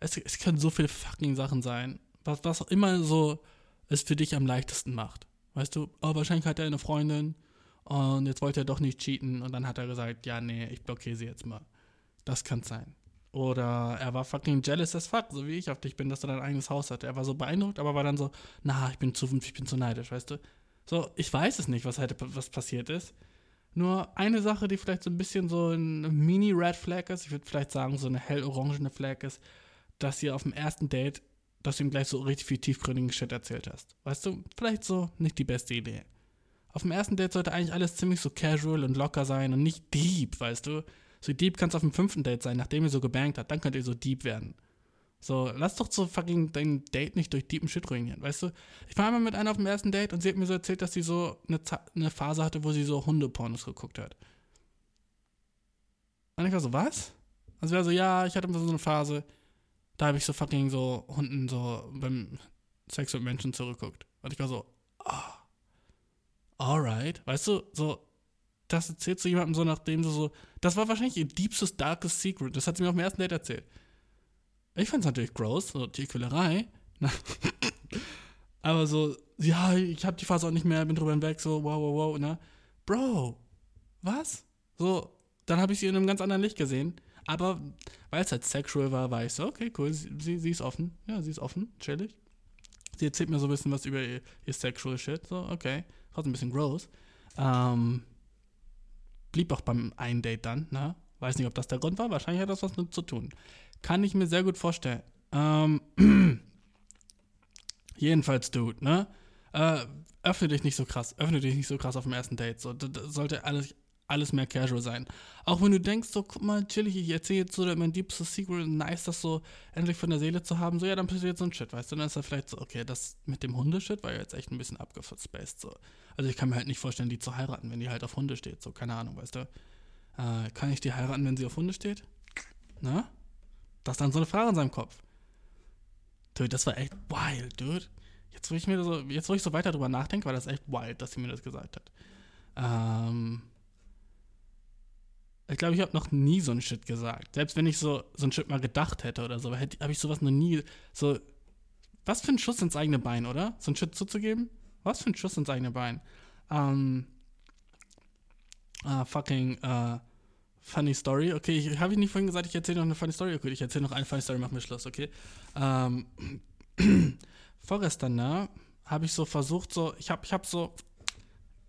Es, es können so viele fucking Sachen sein. Was, was auch immer so es für dich am leichtesten macht. Weißt du, oh, wahrscheinlich hat er eine Freundin und jetzt wollte er doch nicht cheaten und dann hat er gesagt, ja, nee, ich blockiere sie jetzt mal. Das kann sein. Oder er war fucking jealous as fuck, so wie ich auf dich bin, dass du dein eigenes Haus hatte. Er war so beeindruckt, aber war dann so, na, ich bin zu, ich bin zu neidisch, weißt du? So, ich weiß es nicht, was halt was passiert ist. Nur eine Sache, die vielleicht so ein bisschen so ein Mini-Red Flag ist, ich würde vielleicht sagen, so eine hell-orangene Flag ist, dass ihr auf dem ersten Date, dass du ihm gleich so richtig viel tiefgründigen Shit erzählt hast. Weißt du, vielleicht so nicht die beste Idee. Auf dem ersten Date sollte eigentlich alles ziemlich so casual und locker sein und nicht deep, weißt du? So deep kann es auf dem fünften Date sein, nachdem ihr so gebankt habt, dann könnt ihr so deep werden. So, lass doch so fucking dein Date nicht durch deepen Shit ruinieren, weißt du? Ich war einmal mit einer auf dem ersten Date und sie hat mir so erzählt, dass sie so eine, eine Phase hatte, wo sie so Hundepornos geguckt hat. Und ich war so, was? Also sie war so, ja, ich hatte so eine Phase, da habe ich so fucking so Hunden so beim Sex mit Menschen zurückguckt. Und ich war so, ah, oh, alright. Weißt du, so, das erzählt zu jemandem so, nachdem du so, das war wahrscheinlich ihr deepstes, darkest Secret. Das hat sie mir auf dem ersten Date erzählt. Ich fand es natürlich gross, so Tierquälerei. Aber so, ja, ich hab die Phase auch nicht mehr, bin drüber hinweg, so, wow, wow, wow, ne? Bro, was? So, dann habe ich sie in einem ganz anderen Licht gesehen. Aber weil es halt sexual war, war ich so, okay, cool, sie, sie ist offen. Ja, sie ist offen, chillig. Sie erzählt mir so ein bisschen was über ihr, ihr sexual Shit, so, okay. Trotzdem ein bisschen gross. Ähm, blieb auch beim einen Date dann, ne? Weiß nicht, ob das der Grund war, wahrscheinlich hat das was mit zu tun. Kann ich mir sehr gut vorstellen. Ähm, jedenfalls, Dude, ne? Äh, öffne dich nicht so krass. Öffne dich nicht so krass auf dem ersten Date. So, das, sollte alles, alles mehr casual sein. Auch wenn du denkst, so, guck mal, chillig, ich erzähle jetzt so mein deepstes Secret, nice, das so endlich von der Seele zu haben, so, ja, dann passiert so ein Shit, weißt du, dann ist er vielleicht so, okay, das mit dem Hundeshit war ja jetzt echt ein bisschen abgespaced, so. Also ich kann mir halt nicht vorstellen, die zu heiraten, wenn die halt auf Hunde steht, so, keine Ahnung, weißt du. Äh, kann ich die heiraten, wenn sie auf Hunde steht? Na? Das ist dann so eine Frage in seinem Kopf. Dude, das war echt wild, dude. Jetzt, wo ich mir so, jetzt, wo ich so weiter drüber nachdenke, war das echt wild, dass sie mir das gesagt hat. Ähm, ich glaube, ich habe noch nie so einen Shit gesagt. Selbst wenn ich so, so einen Shit mal gedacht hätte oder so, habe ich sowas noch nie. So, was für ein Schuss ins eigene Bein, oder? So einen Shit zuzugeben? Was für ein Schuss ins eigene Bein? Ähm, uh, fucking, uh, funny Story. Okay, ich habe ich nicht vorhin gesagt, ich erzähle noch eine funny Story. Okay, ich erzähle noch eine funny Story, machen wir Schluss, okay? Ähm, vorgestern, ne, habe ich so versucht, so, ich habe ich hab so,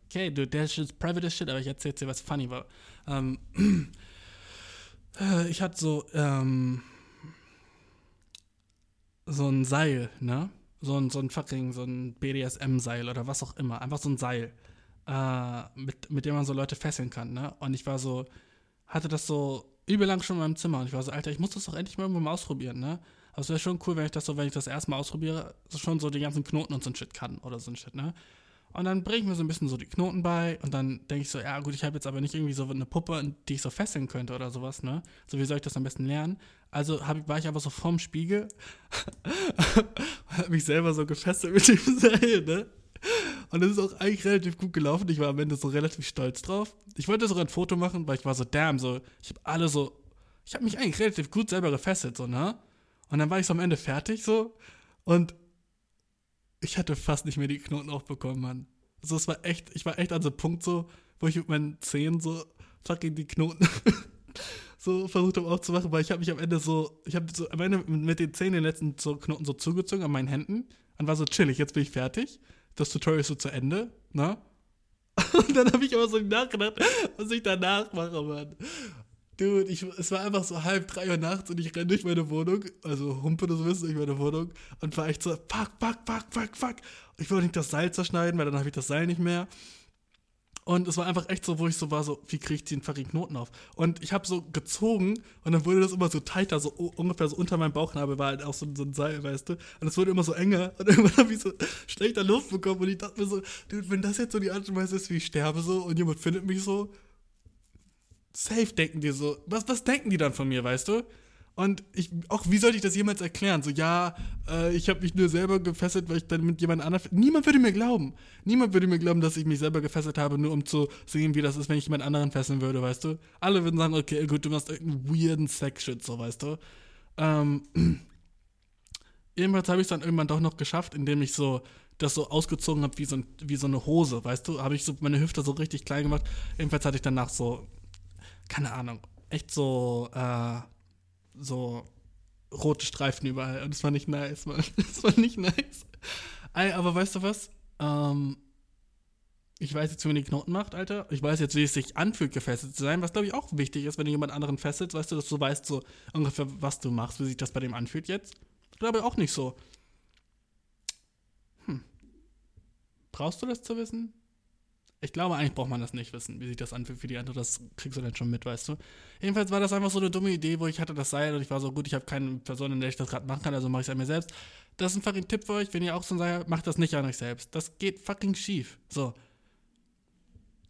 okay, dude, der ist private shit, aber ich erzähle dir, was funny war. Ähm, ich hatte so, ähm, so ein Seil, ne? So ein, so ein fucking, so ein BDSM-Seil oder was auch immer. Einfach so ein Seil, äh, mit, mit dem man so Leute fesseln kann, ne? Und ich war so, hatte das so übel lang schon in meinem Zimmer und ich war so, Alter, ich muss das doch endlich mal irgendwo mal ausprobieren, ne? Aber es wäre schon cool, wenn ich das so, wenn ich das erstmal ausprobiere, so schon so die ganzen Knoten und so ein Shit kann oder so ein Shit, ne? Und dann bringe ich mir so ein bisschen so die Knoten bei und dann denke ich so, ja gut, ich habe jetzt aber nicht irgendwie so eine Puppe, die ich so fesseln könnte oder sowas, ne? So wie soll ich das am besten lernen? Also hab, war ich aber so vorm Spiegel und habe mich selber so gefesselt mit dem Seil, ne? Und das ist auch eigentlich relativ gut gelaufen. Ich war am Ende so relativ stolz drauf. Ich wollte sogar ein Foto machen, weil ich war so, damn, so, ich habe alle so, ich habe mich eigentlich relativ gut selber gefesselt, so, ne? Und dann war ich so am Ende fertig, so. Und ich hatte fast nicht mehr die Knoten aufbekommen, Mann. Also es war echt, ich war echt an so einem Punkt so, wo ich mit meinen Zehen so fucking die Knoten so versucht habe aufzumachen, weil ich habe mich am Ende so, ich habe so am Ende mit den Zähnen den letzten so Knoten so zugezogen an meinen Händen und war so chillig, jetzt bin ich fertig. Das Tutorial ist so zu Ende, ne? Und dann habe ich aber so nachgedacht, was ich danach mache, Mann. Dude, ich, es war einfach so halb drei Uhr nachts und ich renne durch meine Wohnung, also humpe das Wissen durch meine Wohnung und war echt so, fuck, fuck, fuck, fuck, fuck. Ich wollte nicht das Seil zerschneiden, weil dann habe ich das Seil nicht mehr. Und es war einfach echt so, wo ich so war, so, wie kriege ich den fucking Knoten auf? Und ich habe so gezogen und dann wurde das immer so tighter, so ungefähr so unter meinem Bauchnabel war halt auch so, so ein Seil, weißt du? Und es wurde immer so enger und irgendwann habe ich so schlechter Luft bekommen und ich dachte mir so, dude, wenn das jetzt so die Art und Weise ist, wie ich sterbe so und jemand findet mich so, safe denken die so, was, was denken die dann von mir, weißt du? Und ich, auch wie sollte ich das jemals erklären? So, ja, äh, ich habe mich nur selber gefesselt, weil ich dann mit jemand anderem. Niemand würde mir glauben. Niemand würde mir glauben, dass ich mich selber gefesselt habe, nur um zu sehen, wie das ist, wenn ich jemand anderen fesseln würde, weißt du? Alle würden sagen, okay, gut, du machst irgendeinen weirden Sex-Shit, so, weißt du? Ähm, jedenfalls habe ich es dann irgendwann doch noch geschafft, indem ich so das so ausgezogen habe wie so, wie so eine Hose, weißt du? Habe ich so meine Hüfte so richtig klein gemacht. Jedenfalls hatte ich danach so keine Ahnung, echt so, äh, so rote Streifen überall. Und das war nicht nice, Mann. Das war nicht nice. Aber weißt du was? Ähm, ich weiß jetzt, wie man die Knoten macht, Alter. Ich weiß jetzt, wie es sich anfühlt, gefesselt zu sein, was glaube ich auch wichtig ist, wenn du jemand anderen fesselst, weißt du, dass du weißt so ungefähr, was du machst, wie sich das bei dem anfühlt jetzt. Ich glaube auch nicht so. Hm. Brauchst du das zu wissen? Ich glaube, eigentlich braucht man das nicht wissen, wie sich das anfühlt für die andere. Das kriegst du dann schon mit, weißt du. Jedenfalls war das einfach so eine dumme Idee, wo ich hatte das Seil und ich war so, gut, ich habe keine Person, in der ich das gerade machen kann, also mache ich es an mir selbst. Das ist ein fucking Tipp für euch, wenn ihr auch so ein Seil macht das nicht an euch selbst. Das geht fucking schief. So.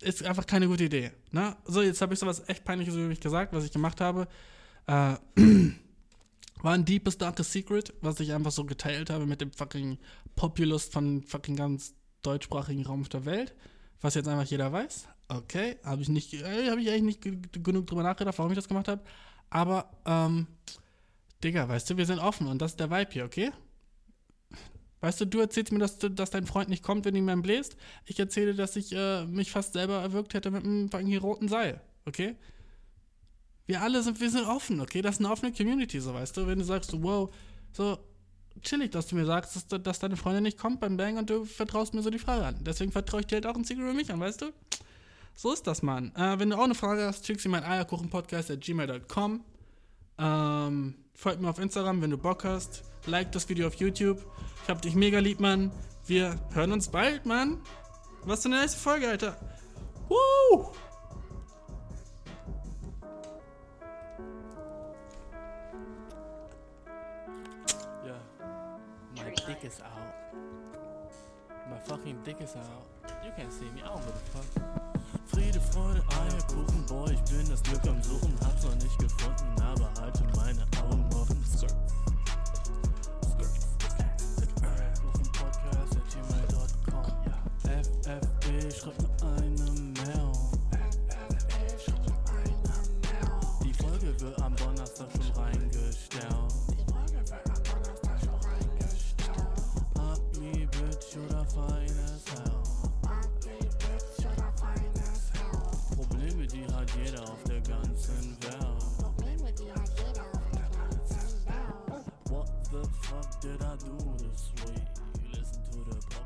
Ist einfach keine gute Idee. Ne? So, jetzt habe ich sowas echt Peinliches über mich gesagt, was ich gemacht habe. Äh, war ein deepest, darkest Secret, was ich einfach so geteilt habe mit dem fucking Populist von fucking ganz deutschsprachigen Raum auf der Welt was jetzt einfach jeder weiß. Okay, habe ich nicht, äh, habe ich eigentlich nicht genug drüber nachgedacht, warum ich das gemacht habe. Aber, ähm, Digga, weißt du, wir sind offen und das ist der Vibe hier, okay? Weißt du, du erzählst mir, dass, dass dein Freund nicht kommt, wenn du ihm einen bläst. Ich erzähle, dass ich äh, mich fast selber erwürgt hätte mit einem fucking roten Seil, okay? Wir alle sind, wir sind offen, okay? Das ist eine offene Community, so weißt du. Wenn du sagst, wow, so, chillig, dass du mir sagst, dass, dass deine Freundin nicht kommt beim Bang und du vertraust mir so die Frage an. Deswegen vertraue ich dir halt auch ein Secret mich an, weißt du? So ist das, Mann. Äh, wenn du auch eine Frage hast, schick sie mein Eierkuchenpodcast at gmail.com. Ähm, folgt mir auf Instagram, wenn du Bock hast. Like das Video auf YouTube. Ich hab dich mega lieb, Mann. Wir hören uns bald, Mann. Was für eine nächste Folge, Alter. Woo! Is out. My fucking dick is out. You can't see me, I don't give a fuck. Friede, Freude, Eierkuchen, boy, ich bin das Glück am Suchen, hab's noch nicht gefunden, aber halte meine Augen offen. Skirt. FFB, schreib mir eine the fuck did I do this way? You listen to the